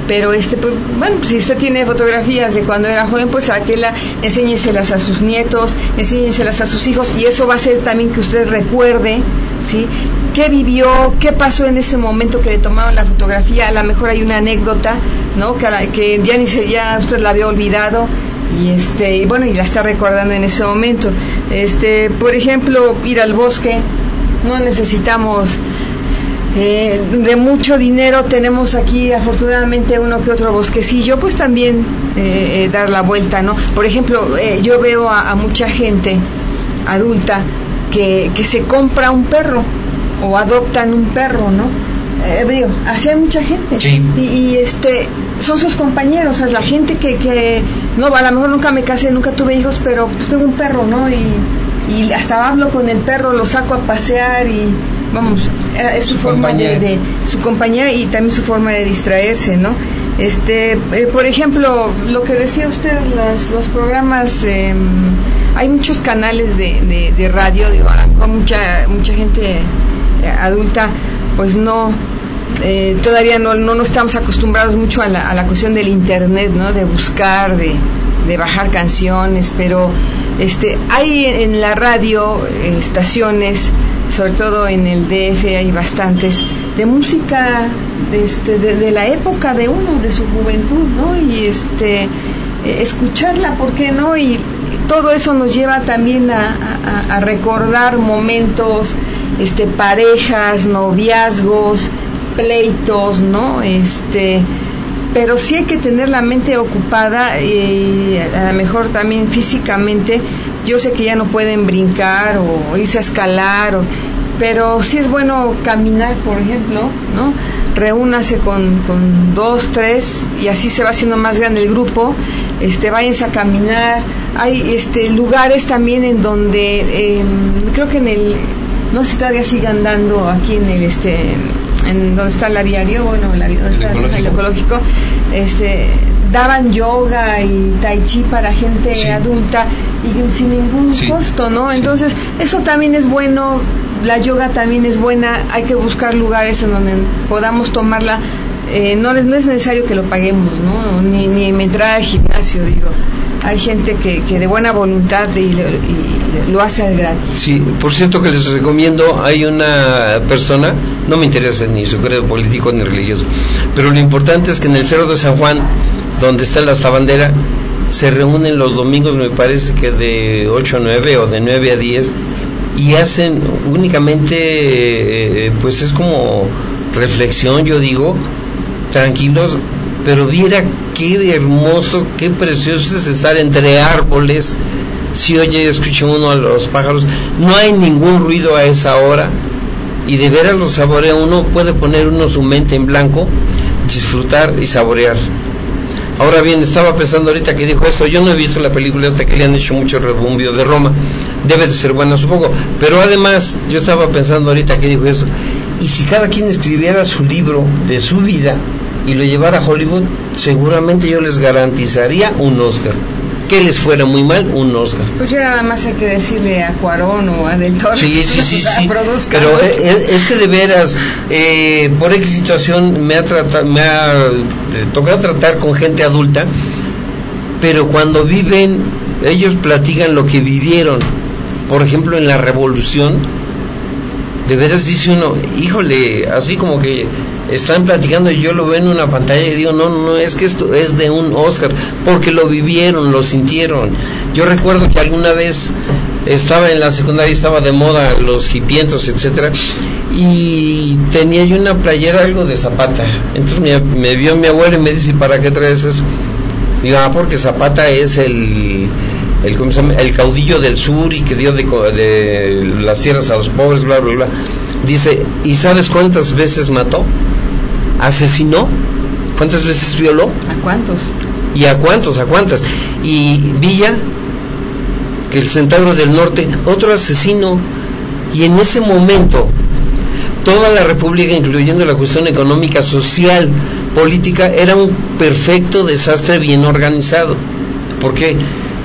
Pero este, pues, bueno, si usted tiene fotografías de cuando era joven, pues aquella, enséñeselas a sus nietos, enséñeselas a sus hijos y eso va a hacer también que usted recuerde, ¿sí? qué vivió, qué pasó en ese momento que le tomaron la fotografía, a lo mejor hay una anécdota, ¿no? Que, que ya ni se, ya usted la había olvidado y este y bueno y la está recordando en ese momento. Este por ejemplo ir al bosque no necesitamos eh, de mucho dinero tenemos aquí afortunadamente uno que otro bosquecillo pues también eh, eh, dar la vuelta no por ejemplo yo veo a, mucha gente adulta que, que se compra un perro o adoptan un perro no eh, digo, así hay mucha gente. Y, este, son sus compañeros, o sea, la gente que, que, no, a lo mejor nunca me casé, nunca tuve hijos, pero pues tengo un perro, ¿no? Y, y hasta hablo con el perro, lo saco a pasear y vamos, eh, es su, forma de, su compañía y también su forma de distraerse, ¿no? Este, eh, por ejemplo, lo que decía usted, las, los programas, em, hay muchos canales de, de, radio, digo, mucha, mucha gente adulta, pues no, eh, todavía no, no, estamos acostumbrados mucho a la, a la, cuestión del internet, ¿no? De buscar, de, de, bajar canciones, pero este, hay en la radio eh, estaciones, sobre todo en el DF hay bastantes, de música de, este, de, la época de uno, de su juventud, ¿no? Y este, eh, escucharla, ¿por qué no? Y todo eso nos lleva también a, a, a recordar momentos, este, parejas, noviazgos, pleitos, ¿no? Este, pero sí hay que tener la mente ocupada y a lo mejor también físicamente. Yo sé que ya no pueden brincar o irse a escalar, o, pero sí es bueno caminar, por ejemplo, ¿no? Reúnase con, dos, tres y así se va haciendo más grande el grupo. Este, váyanse a caminar. Hay este, lugares también en donde, eh, creo que en el, no sé si todavía sigan dando aquí en el, este, en donde está el aviario, bueno, la, donde está el ecológico, el ecológico este, daban yoga y tai chi para gente sí. adulta y sin ningún sí. costo, ¿no? Entonces, eso también es bueno, la yoga también es buena, hay que buscar lugares en donde podamos tomarla. Eh, no, no, es necesario que lo paguemos, ¿no? Ni, ni entrar al gimnasio, digo. Hay gente que, que de buena voluntad y, lo, y lo hace al gratis. Sí, por cierto que les recomiendo, hay una persona, no me interesa ni su credo político ni religioso, pero lo importante es que en el Cerro de San Juan, donde está la bandera, se reúnen los domingos, me parece que de 8 a 9 o de 9 a 10, y hacen únicamente, eh, pues es como reflexión, yo digo, tranquilos, pero viera qué hermoso, qué precioso es estar entre árboles, si oye, escucha uno a los pájaros, no hay ningún ruido a esa hora, y de veras lo saborea uno, puede poner uno su mente en blanco, disfrutar y saborear. Ahora bien, estaba pensando ahorita que dijo eso, yo no he visto la película hasta que le han hecho mucho rebumbio de Roma, debe de ser buena supongo, pero además yo estaba pensando ahorita que dijo eso, y si cada quien escribiera su libro de su vida y lo llevara a Hollywood, seguramente yo les garantizaría un Oscar que les fuera muy mal, un Oscar. Pues ya nada más hay que decirle a Cuarón o a Del Toro sí, sí, sí, <laughs> sí. Pero es, es, que de veras, eh, por X situación me ha, tratado, me ha tocado tratar con gente adulta, pero cuando viven, ellos platican lo que vivieron. Por ejemplo, en la revolución, de veras dice uno, híjole, así como que están platicando y yo lo veo en una pantalla y digo, no, no, es que esto es de un Oscar, porque lo vivieron, lo sintieron. Yo recuerdo que alguna vez estaba en la secundaria estaba de moda los hipientos, etcétera, y tenía yo una playera algo de Zapata. Entonces me, me vio mi abuelo y me dice, ¿para qué traes eso? Digo, ah, porque Zapata es el el, ¿cómo se llama? el caudillo del sur y que dio de, de, las tierras a los pobres, bla, bla, bla. Dice, ¿y sabes cuántas veces mató? ¿Asesinó? ¿Cuántas veces violó? ¿A cuántos? ¿Y a cuántos? ¿A cuántas? Y Villa, que el Centauro del Norte, otro asesino. Y en ese momento, toda la República, incluyendo la cuestión económica, social, política, era un perfecto desastre bien organizado. ¿Por qué?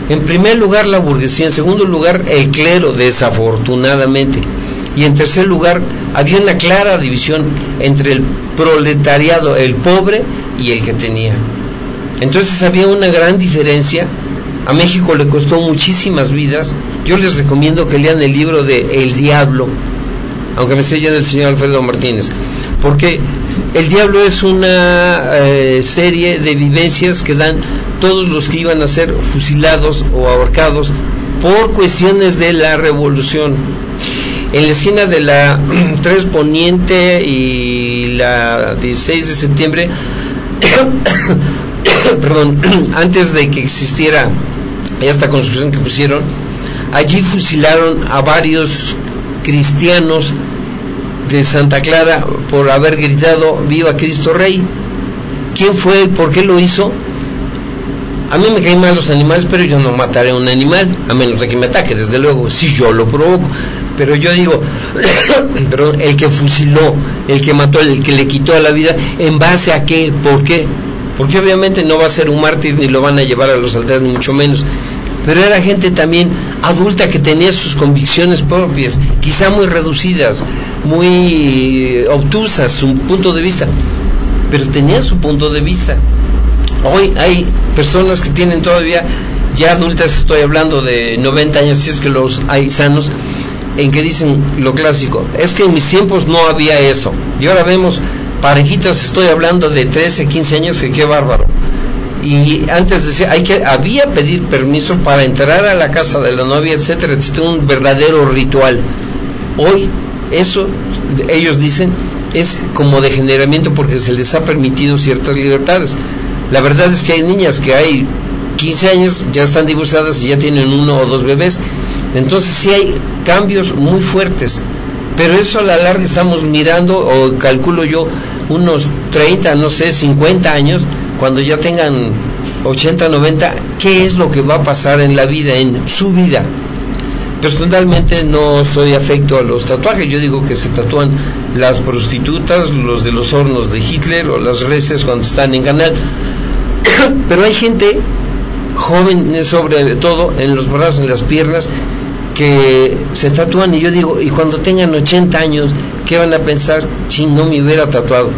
En primer lugar la burguesía, en segundo lugar el clero, desafortunadamente. Y en tercer lugar había una clara división entre el proletariado, el pobre y el que tenía. Entonces había una gran diferencia. A México le costó muchísimas vidas. Yo les recomiendo que lean el libro de El Diablo, aunque me esté yendo el señor Alfredo Martínez, porque El Diablo es una eh, serie de vivencias que dan todos los que iban a ser fusilados o ahorcados por cuestiones de la revolución. En la esquina de la <clears throat> 3 Poniente y la 16 de septiembre, <coughs> perdón, <clears throat> antes de que existiera esta construcción que pusieron, allí fusilaron a varios cristianos de Santa Clara por haber gritado Viva Cristo Rey. ¿Quién fue? ¿Por qué lo hizo? A mí me caen mal los animales, pero yo no mataré a un animal, a menos de que me ataque, desde luego, si yo lo provoco. Pero yo digo, <coughs> perdón, el que fusiló, el que mató, el que le quitó la vida, ¿en base a qué? ¿Por qué? Porque obviamente no va a ser un mártir ni lo van a llevar a los altares, ni mucho menos. Pero era gente también adulta que tenía sus convicciones propias, quizá muy reducidas, muy obtusas, su punto de vista, pero tenía su punto de vista. Hoy hay personas que tienen todavía, ya adultas, estoy hablando de 90 años, si es que los hay sanos, en que dicen lo clásico, es que en mis tiempos no había eso. Y ahora vemos parejitas, estoy hablando de 13, 15 años, que qué bárbaro. y antes decía hay que había pedir permiso para entrar a la casa de la novia etcétera etcétera un verdadero ritual hoy eso ellos dicen es como degeneramiento porque se les ha permitido ciertas libertades la verdad es que hay niñas que hay 15 años ya están divorciadas y ya tienen uno o dos bebés entonces sí hay cambios muy fuertes pero eso a la larga estamos mirando o calculo yo unos 30 no sé 50 años cuando ya tengan 80, 90, qué es lo que va a pasar en la vida, en su vida. Personalmente no soy afecto a los tatuajes, yo digo que se tatúan las prostitutas, los de los hornos de Hitler o las reces cuando están en canal. <coughs> Pero hay gente joven sobre todo en los brazos, en las piernas, que se tatúan y yo digo, y cuando tengan 80 años, ¿qué van a pensar? Si no me hubiera tatuado.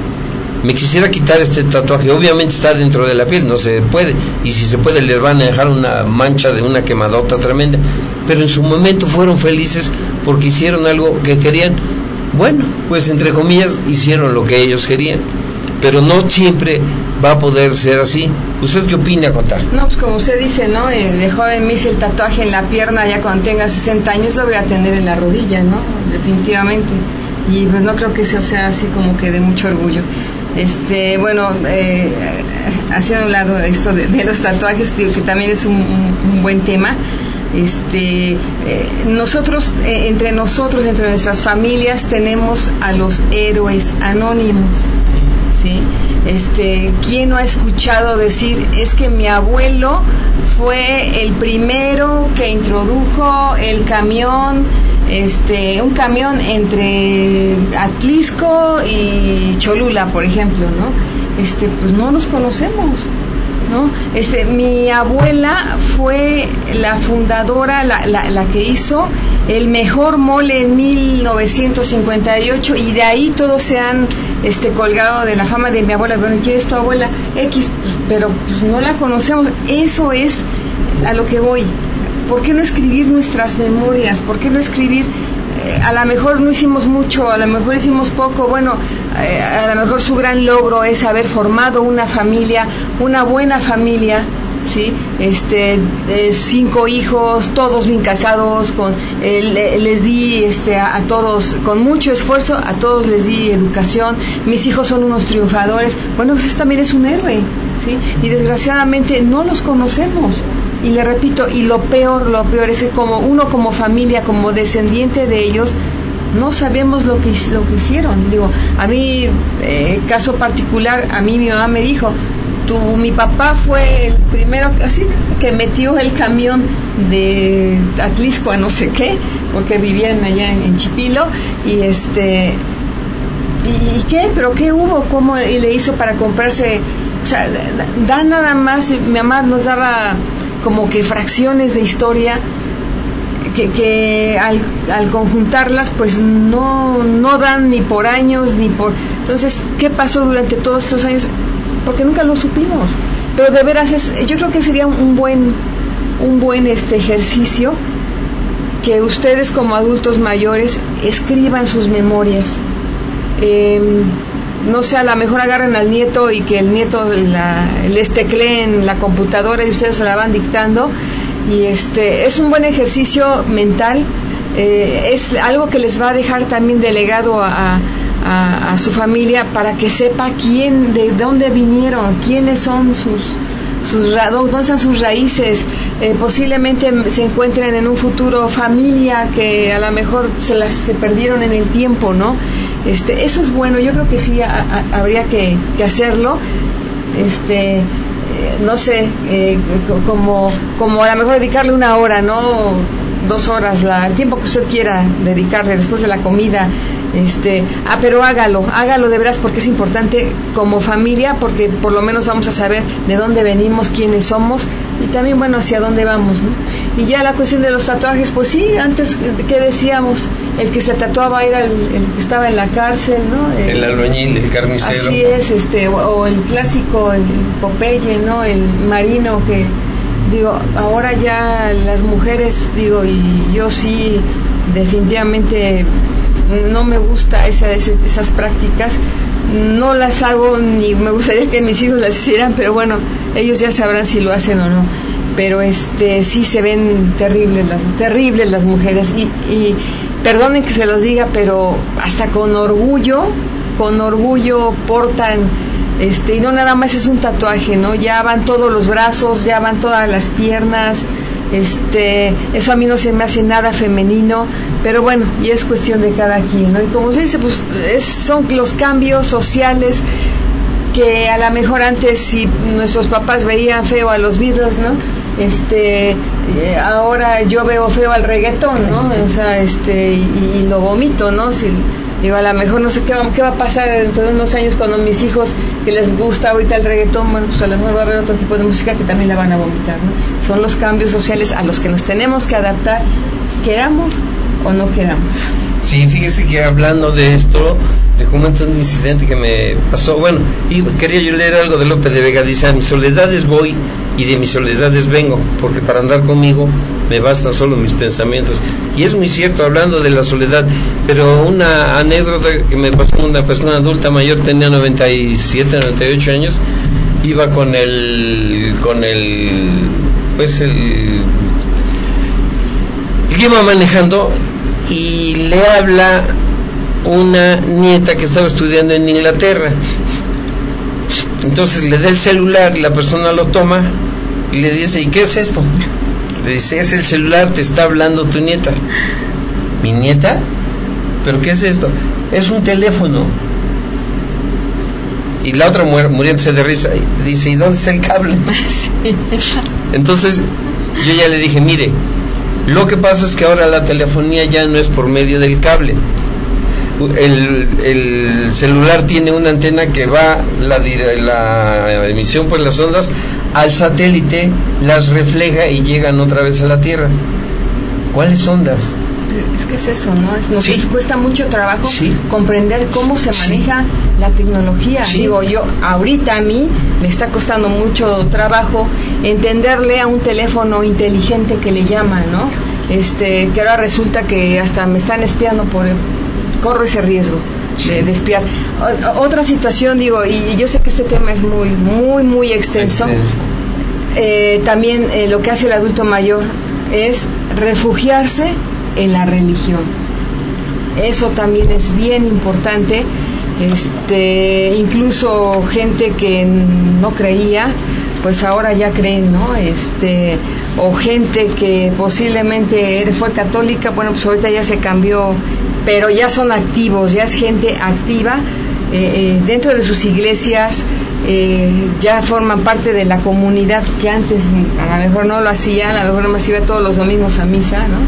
Me quisiera quitar este tatuaje, obviamente está dentro de la piel, no se puede, y si se puede les van a dejar una mancha de una quemadota tremenda, pero en su momento fueron felices porque hicieron algo que querían, bueno, pues entre comillas hicieron lo que ellos querían, pero no siempre va a poder ser así. ¿Usted qué opina, contar? No, pues como usted dice, ¿no? Eh, de joven me hice el tatuaje en la pierna, ya cuando tenga 60 años lo voy a tener en la rodilla, ¿no? Definitivamente. Y pues no creo que sea así como que de mucho orgullo. Este, bueno, eh, haciendo un lado esto de, los tatuajes, que también es un, buen tema. Este, eh, nosotros, eh, entre nosotros, entre nuestras familias, tenemos a los héroes anónimos. ¿sí? Este, ¿Quién no ha escuchado decir es que mi abuelo fue el primero que introdujo el camión este, un camión entre Atlisco y Cholula, por ejemplo, ¿no? Este, pues no nos conocemos, ¿no? Este, mi abuela fue la fundadora, la, la, la que hizo el mejor mole en 1958 y de ahí todos se han este, colgado de la fama de mi abuela. Bueno, ¿quién es tu abuela? X, pero pues no la conocemos. Eso es a lo que voy. ¿por qué no escribir nuestras memorias? ¿Por qué no escribir, eh, a lo mejor no hicimos mucho, a lo mejor hicimos poco, bueno, eh, a lo mejor su gran logro es haber formado una familia, una buena familia, ¿sí? Este, cinco hijos, todos bien casados, con, eh, les di este, a, todos, con mucho esfuerzo, a todos les di educación, mis hijos son unos triunfadores, bueno, pues también es un héroe, ¿sí? Y desgraciadamente no los conocemos. Y le repito, y lo peor, lo peor es que como uno como familia, como descendiente de ellos, no sabemos lo que, lo que hicieron. Digo, a mí, eh, caso particular, a mí mi mamá me dijo, tu, mi papá fue el primero así que metió el camión de Atlisco a no sé qué, porque vivían allá en, Chipilo, y este, ¿y, qué? ¿Pero qué hubo? ¿Cómo le hizo para comprarse? O sea, da nada más, mi mamá nos daba como que fracciones de historia que, al, al, conjuntarlas pues no, no dan ni por años ni por... Entonces, ¿qué pasó durante todos estos años? Porque nunca lo supimos. Pero de veras, es, yo creo que sería un buen, un buen este ejercicio que ustedes como adultos mayores escriban sus memorias. Eh, no sé, a lo mejor agarren al nieto y que el nieto la, les teclee la computadora y ustedes se la van dictando. Y este es un buen ejercicio mental, eh, es algo que les va a dejar también delegado a, a, su familia para que sepa quién, de dónde vinieron, quiénes son sus, sus dónde están sus raíces. Eh, posiblemente se encuentren en un futuro familia que a lo mejor se las se perdieron en el tiempo, ¿no? Este, eso es bueno, yo creo que sí habría que, hacerlo. Este, eh, no sé, eh, como, como a lo mejor dedicarle una hora, ¿no? Dos horas, la, el tiempo que usted quiera dedicarle después de la comida. Este, ah, pero hágalo, hágalo de veras porque es importante como familia, porque por lo menos vamos a saber de dónde venimos, quiénes somos y también, bueno, hacia dónde vamos, ¿no? Y ya la cuestión de los tatuajes, pues sí, antes que decíamos, el que se tatuaba era el, que estaba en la cárcel, ¿no? El, albañil, el carnicero. Así es, este, o, el clásico, el Popeye, ¿no? El marino que, digo, ahora ya las mujeres, digo, y yo sí, definitivamente no me gusta esa, esas prácticas no las hago ni me gustaría que mis hijos las hicieran, pero bueno, ellos ya sabrán si lo hacen o no. Pero este sí se ven terribles las terribles las mujeres y, y perdonen que se los diga, pero hasta con orgullo, con orgullo portan este y no nada más es un tatuaje, ¿no? Ya van todos los brazos, ya van todas las piernas, este, eso a mí no se me hace nada femenino, pero bueno, y es cuestión de cada quien, ¿no? Y como se dice, pues es, son los cambios sociales que a lo mejor antes si nuestros papás veían feo a los Beatles, ¿no? Este, eh, ahora yo veo feo al reggaetón, ¿no? O sea, este, y, lo vomito, ¿no? Si, Digo, a lo mejor no sé qué va, qué va a pasar dentro de unos años cuando mis hijos, que les gusta ahorita el reggaetón, bueno, pues a lo mejor va a haber otro tipo de música que también la van a vomitar, ¿no? Son los cambios sociales a los que nos tenemos que adaptar, queramos o no queramos. Sí, fíjese que hablando de esto, le comento un incidente que me pasó. Bueno, y quería yo leer algo de López de Vega. Dice, a mis soledades voy y de mis soledades vengo, porque para andar conmigo me bastan solo mis pensamientos. Y es muy cierto, hablando de la soledad, pero una anécdota que me pasó una persona adulta mayor, tenía 97, 98 años, iba con el, con el, pues el, el que iba manejando y le habla una nieta que estaba estudiando en Inglaterra. Entonces le da el celular, la persona lo toma y le dice, ¿y qué es esto? Le dice, es el celular, te está hablando tu nieta. ¿Mi nieta? ¿Pero qué es esto? Es un teléfono. Y la otra mujer muriéndose de risa dice, ¿y dónde está el cable? <laughs> Entonces yo ya le dije, mire, lo que pasa es que ahora la telefonía ya no es por medio del cable. El, el celular tiene una antena que va la, la emisión por las ondas al satélite, las refleja y llegan otra vez a la Tierra. ¿Cuáles ondas? Es que es eso, ¿no? Es, nos Sí. cuesta mucho trabajo Sí. comprender cómo se Sí. maneja la tecnología. Digo, yo ahorita a mí me está costando mucho trabajo entenderle a un teléfono inteligente que le llaman, ¿no? Este, que ahora resulta que hasta me están espiando por corro ese riesgo de, de espiar. O- otra situación, digo, y, y yo sé que este tema es muy, muy, muy extenso. Extenso. Eh, también eh, lo que hace el adulto mayor es refugiarse en la religión. Eso también es bien importante. Este, incluso gente que no creía, pues ahora ya creen, ¿no? Este, o gente que posiblemente era- fue católica, bueno, pues ahorita ya se cambió, pero ya son activos, ya es gente activa eh, eh, dentro de sus iglesias, eh, ya forman parte de la comunidad que antes a lo mejor no lo hacían, a lo mejor nomás iba todos los domingos a misa, ¿no?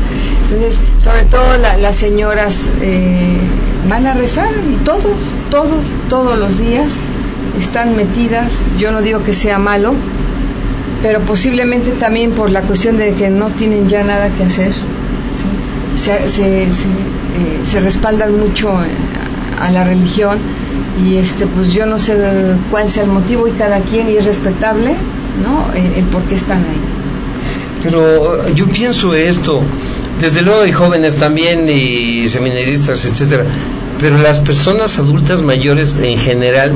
Entonces, sobre todo la- las señoras eh, van a rezar y todos, todos, todos los días están metidas, yo no digo que sea malo, pero posiblemente también por la cuestión de que no tienen ya nada que hacer, ¿sí? se, se, se, eh, se respaldan mucho eh, a la religión y este pues yo no sé cuál sea el motivo y cada quien y es respetable no el, el por qué están ahí. Pero yo pienso esto, desde luego hay jóvenes también y seminaristas, etcétera, pero las personas adultas mayores en general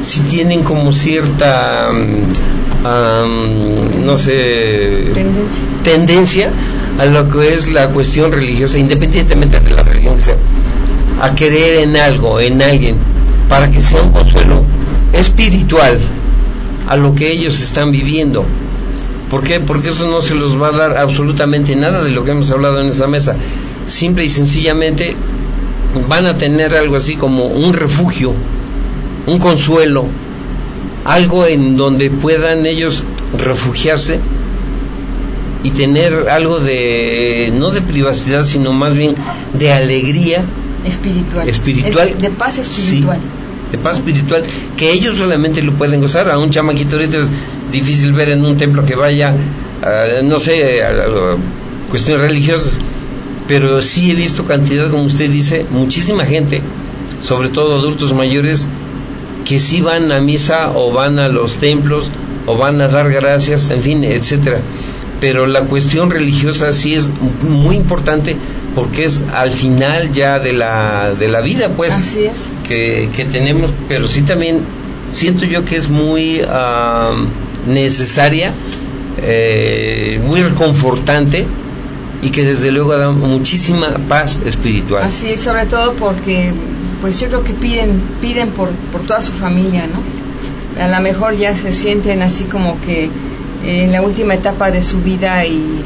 sí tienen como cierta, mm, no sé, tendencia. tendencia a lo que es la cuestión religiosa, independientemente de la religión que sea, a creer en algo, en alguien, para que sea un consuelo espiritual a lo que ellos están viviendo. ¿Por qué? Porque eso no se los va a dar absolutamente nada de lo que hemos hablado en esta mesa. Simple y sencillamente van a tener algo así como un refugio, un consuelo, algo en donde puedan ellos refugiarse y tener algo de, no de privacidad, sino más bien de alegría espiritual espiritual. Es de paz espiritual Sí, de paz espiritual, que ellos solamente lo pueden gozar. A un chamaquito ahorita es difícil ver en un templo que vaya, no sé, a, a- a cuestiones religiosas, pero sí he visto cantidad, como usted dice, muchísima gente, sobre todo adultos mayores, que sí van a misa o van a los templos o van a dar gracias, en fin, etcétera. Pero la cuestión religiosa sí es muy importante porque es al final ya de la, de la vida, pues, Así es. que, que tenemos, pero sí también siento yo que es muy ah, necesaria, eh, muy reconfortante y que desde luego da muchísima paz espiritual. Así es, sobre todo porque, pues yo creo que piden, piden por, por toda su familia, ¿no? A lo mejor ya se sienten así como que en la última etapa de su vida y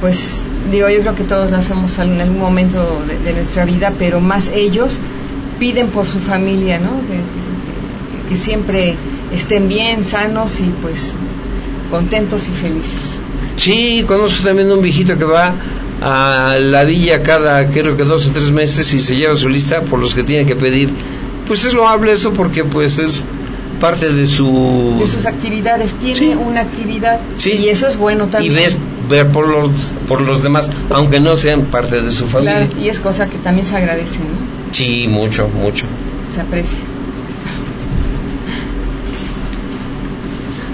pues digo, yo creo que todos lo hacemos en algún momento de, nuestra vida, pero más ellos piden por su familia, ¿no? Que siempre estén bien, sanos y pues contentos y felices. Sí, conozco también un viejito que va a la villa cada creo que dos o tres meses y se lleva su lista por los que tiene que pedir. Pues es loable eso porque pues es parte de su... De sus actividades, tiene Sí. una actividad Sí. y eso es bueno y también. ves ver por los por los demás aunque no sean parte de su familia Claro, y es cosa que también se agradece, ¿no? sí mucho mucho Se aprecia.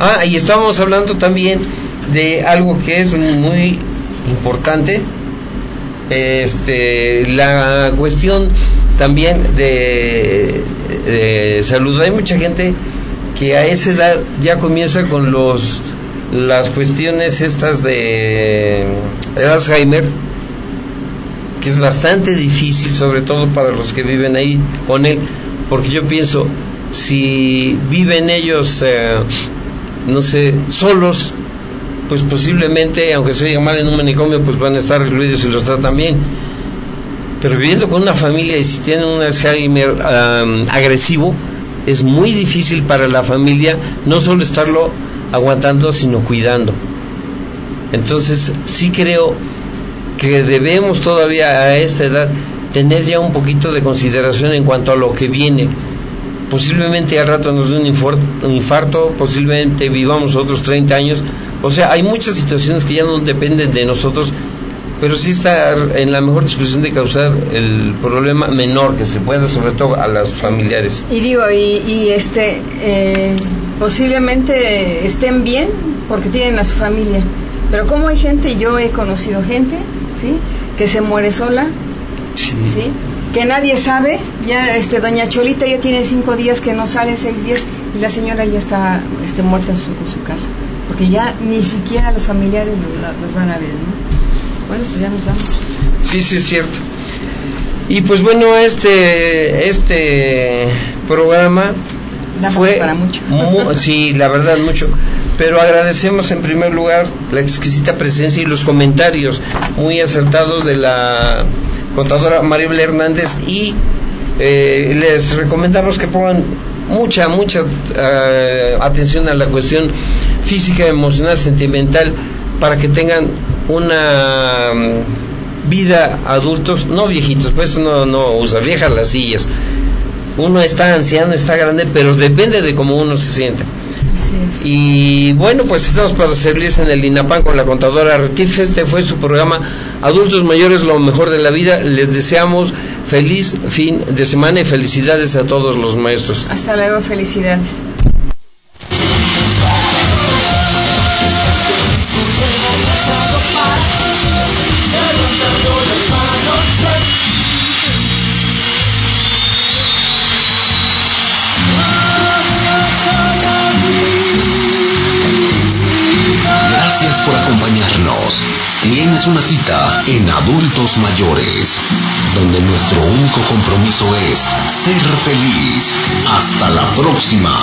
ah y estábamos hablando también de algo que es muy importante este la cuestión también de, salud. Hay mucha gente que a esa edad ya comienza con los las cuestiones estas de Alzheimer que es bastante difícil sobre todo para los que viven ahí con él porque yo pienso si viven ellos eh, no sé solos pues posiblemente aunque se oiga mal en un manicomio pues van a estar recluidos y los tratan bien pero viviendo con una familia y si tienen un Alzheimer agresivo es muy difícil para la familia no solo estarlo aguantando sino cuidando entonces sí creo que debemos todavía a esta edad tener ya un poquito de consideración en cuanto a lo que viene posiblemente al rato nos dé un infarto, un infarto, posiblemente vivamos otros 30 años. O sea, hay muchas situaciones que ya no dependen de nosotros, pero sí estar en la mejor disposición de causar el problema menor que se pueda, sobre todo a las familiares. Y digo, y, y este, eh, posiblemente estén bien porque tienen a su familia. Pero como hay gente, yo he conocido gente, ¿sí? Que se muere sola, ¿sí? Que nadie sabe, ya este doña Cholita ya tiene cinco días que no sale, seis días, y la señora ya está este, muerta en su, en su casa. Porque ya ni siquiera los familiares los, los van a ver, ¿no? Bueno, pues ya nos vamos. Sí, sí, es cierto. Y pues bueno, este, este programa Da fue para mucho. mu- sí, la verdad mucho. Pero agradecemos en primer lugar la exquisita presencia y los comentarios muy acertados de la contadora Maribel Hernández y eh, les recomendamos que pongan mucha, mucha eh, atención a la cuestión física, emocional, sentimental para que tengan una mm, vida adultos, no viejitos, pues no, no usa viejas las sillas. Uno está anciano, está grande, pero depende de cómo uno se sienta. Y bueno, pues estamos para servirles en el INAPAN con la contadora Retif. Este fue su programa Adultos Mayores, lo mejor de la vida. Les deseamos feliz fin de semana y felicidades a todos los maestros. Hasta luego, felicidades. Tienes una cita en Adultos Mayores, donde nuestro único compromiso es ser feliz. Hasta la próxima.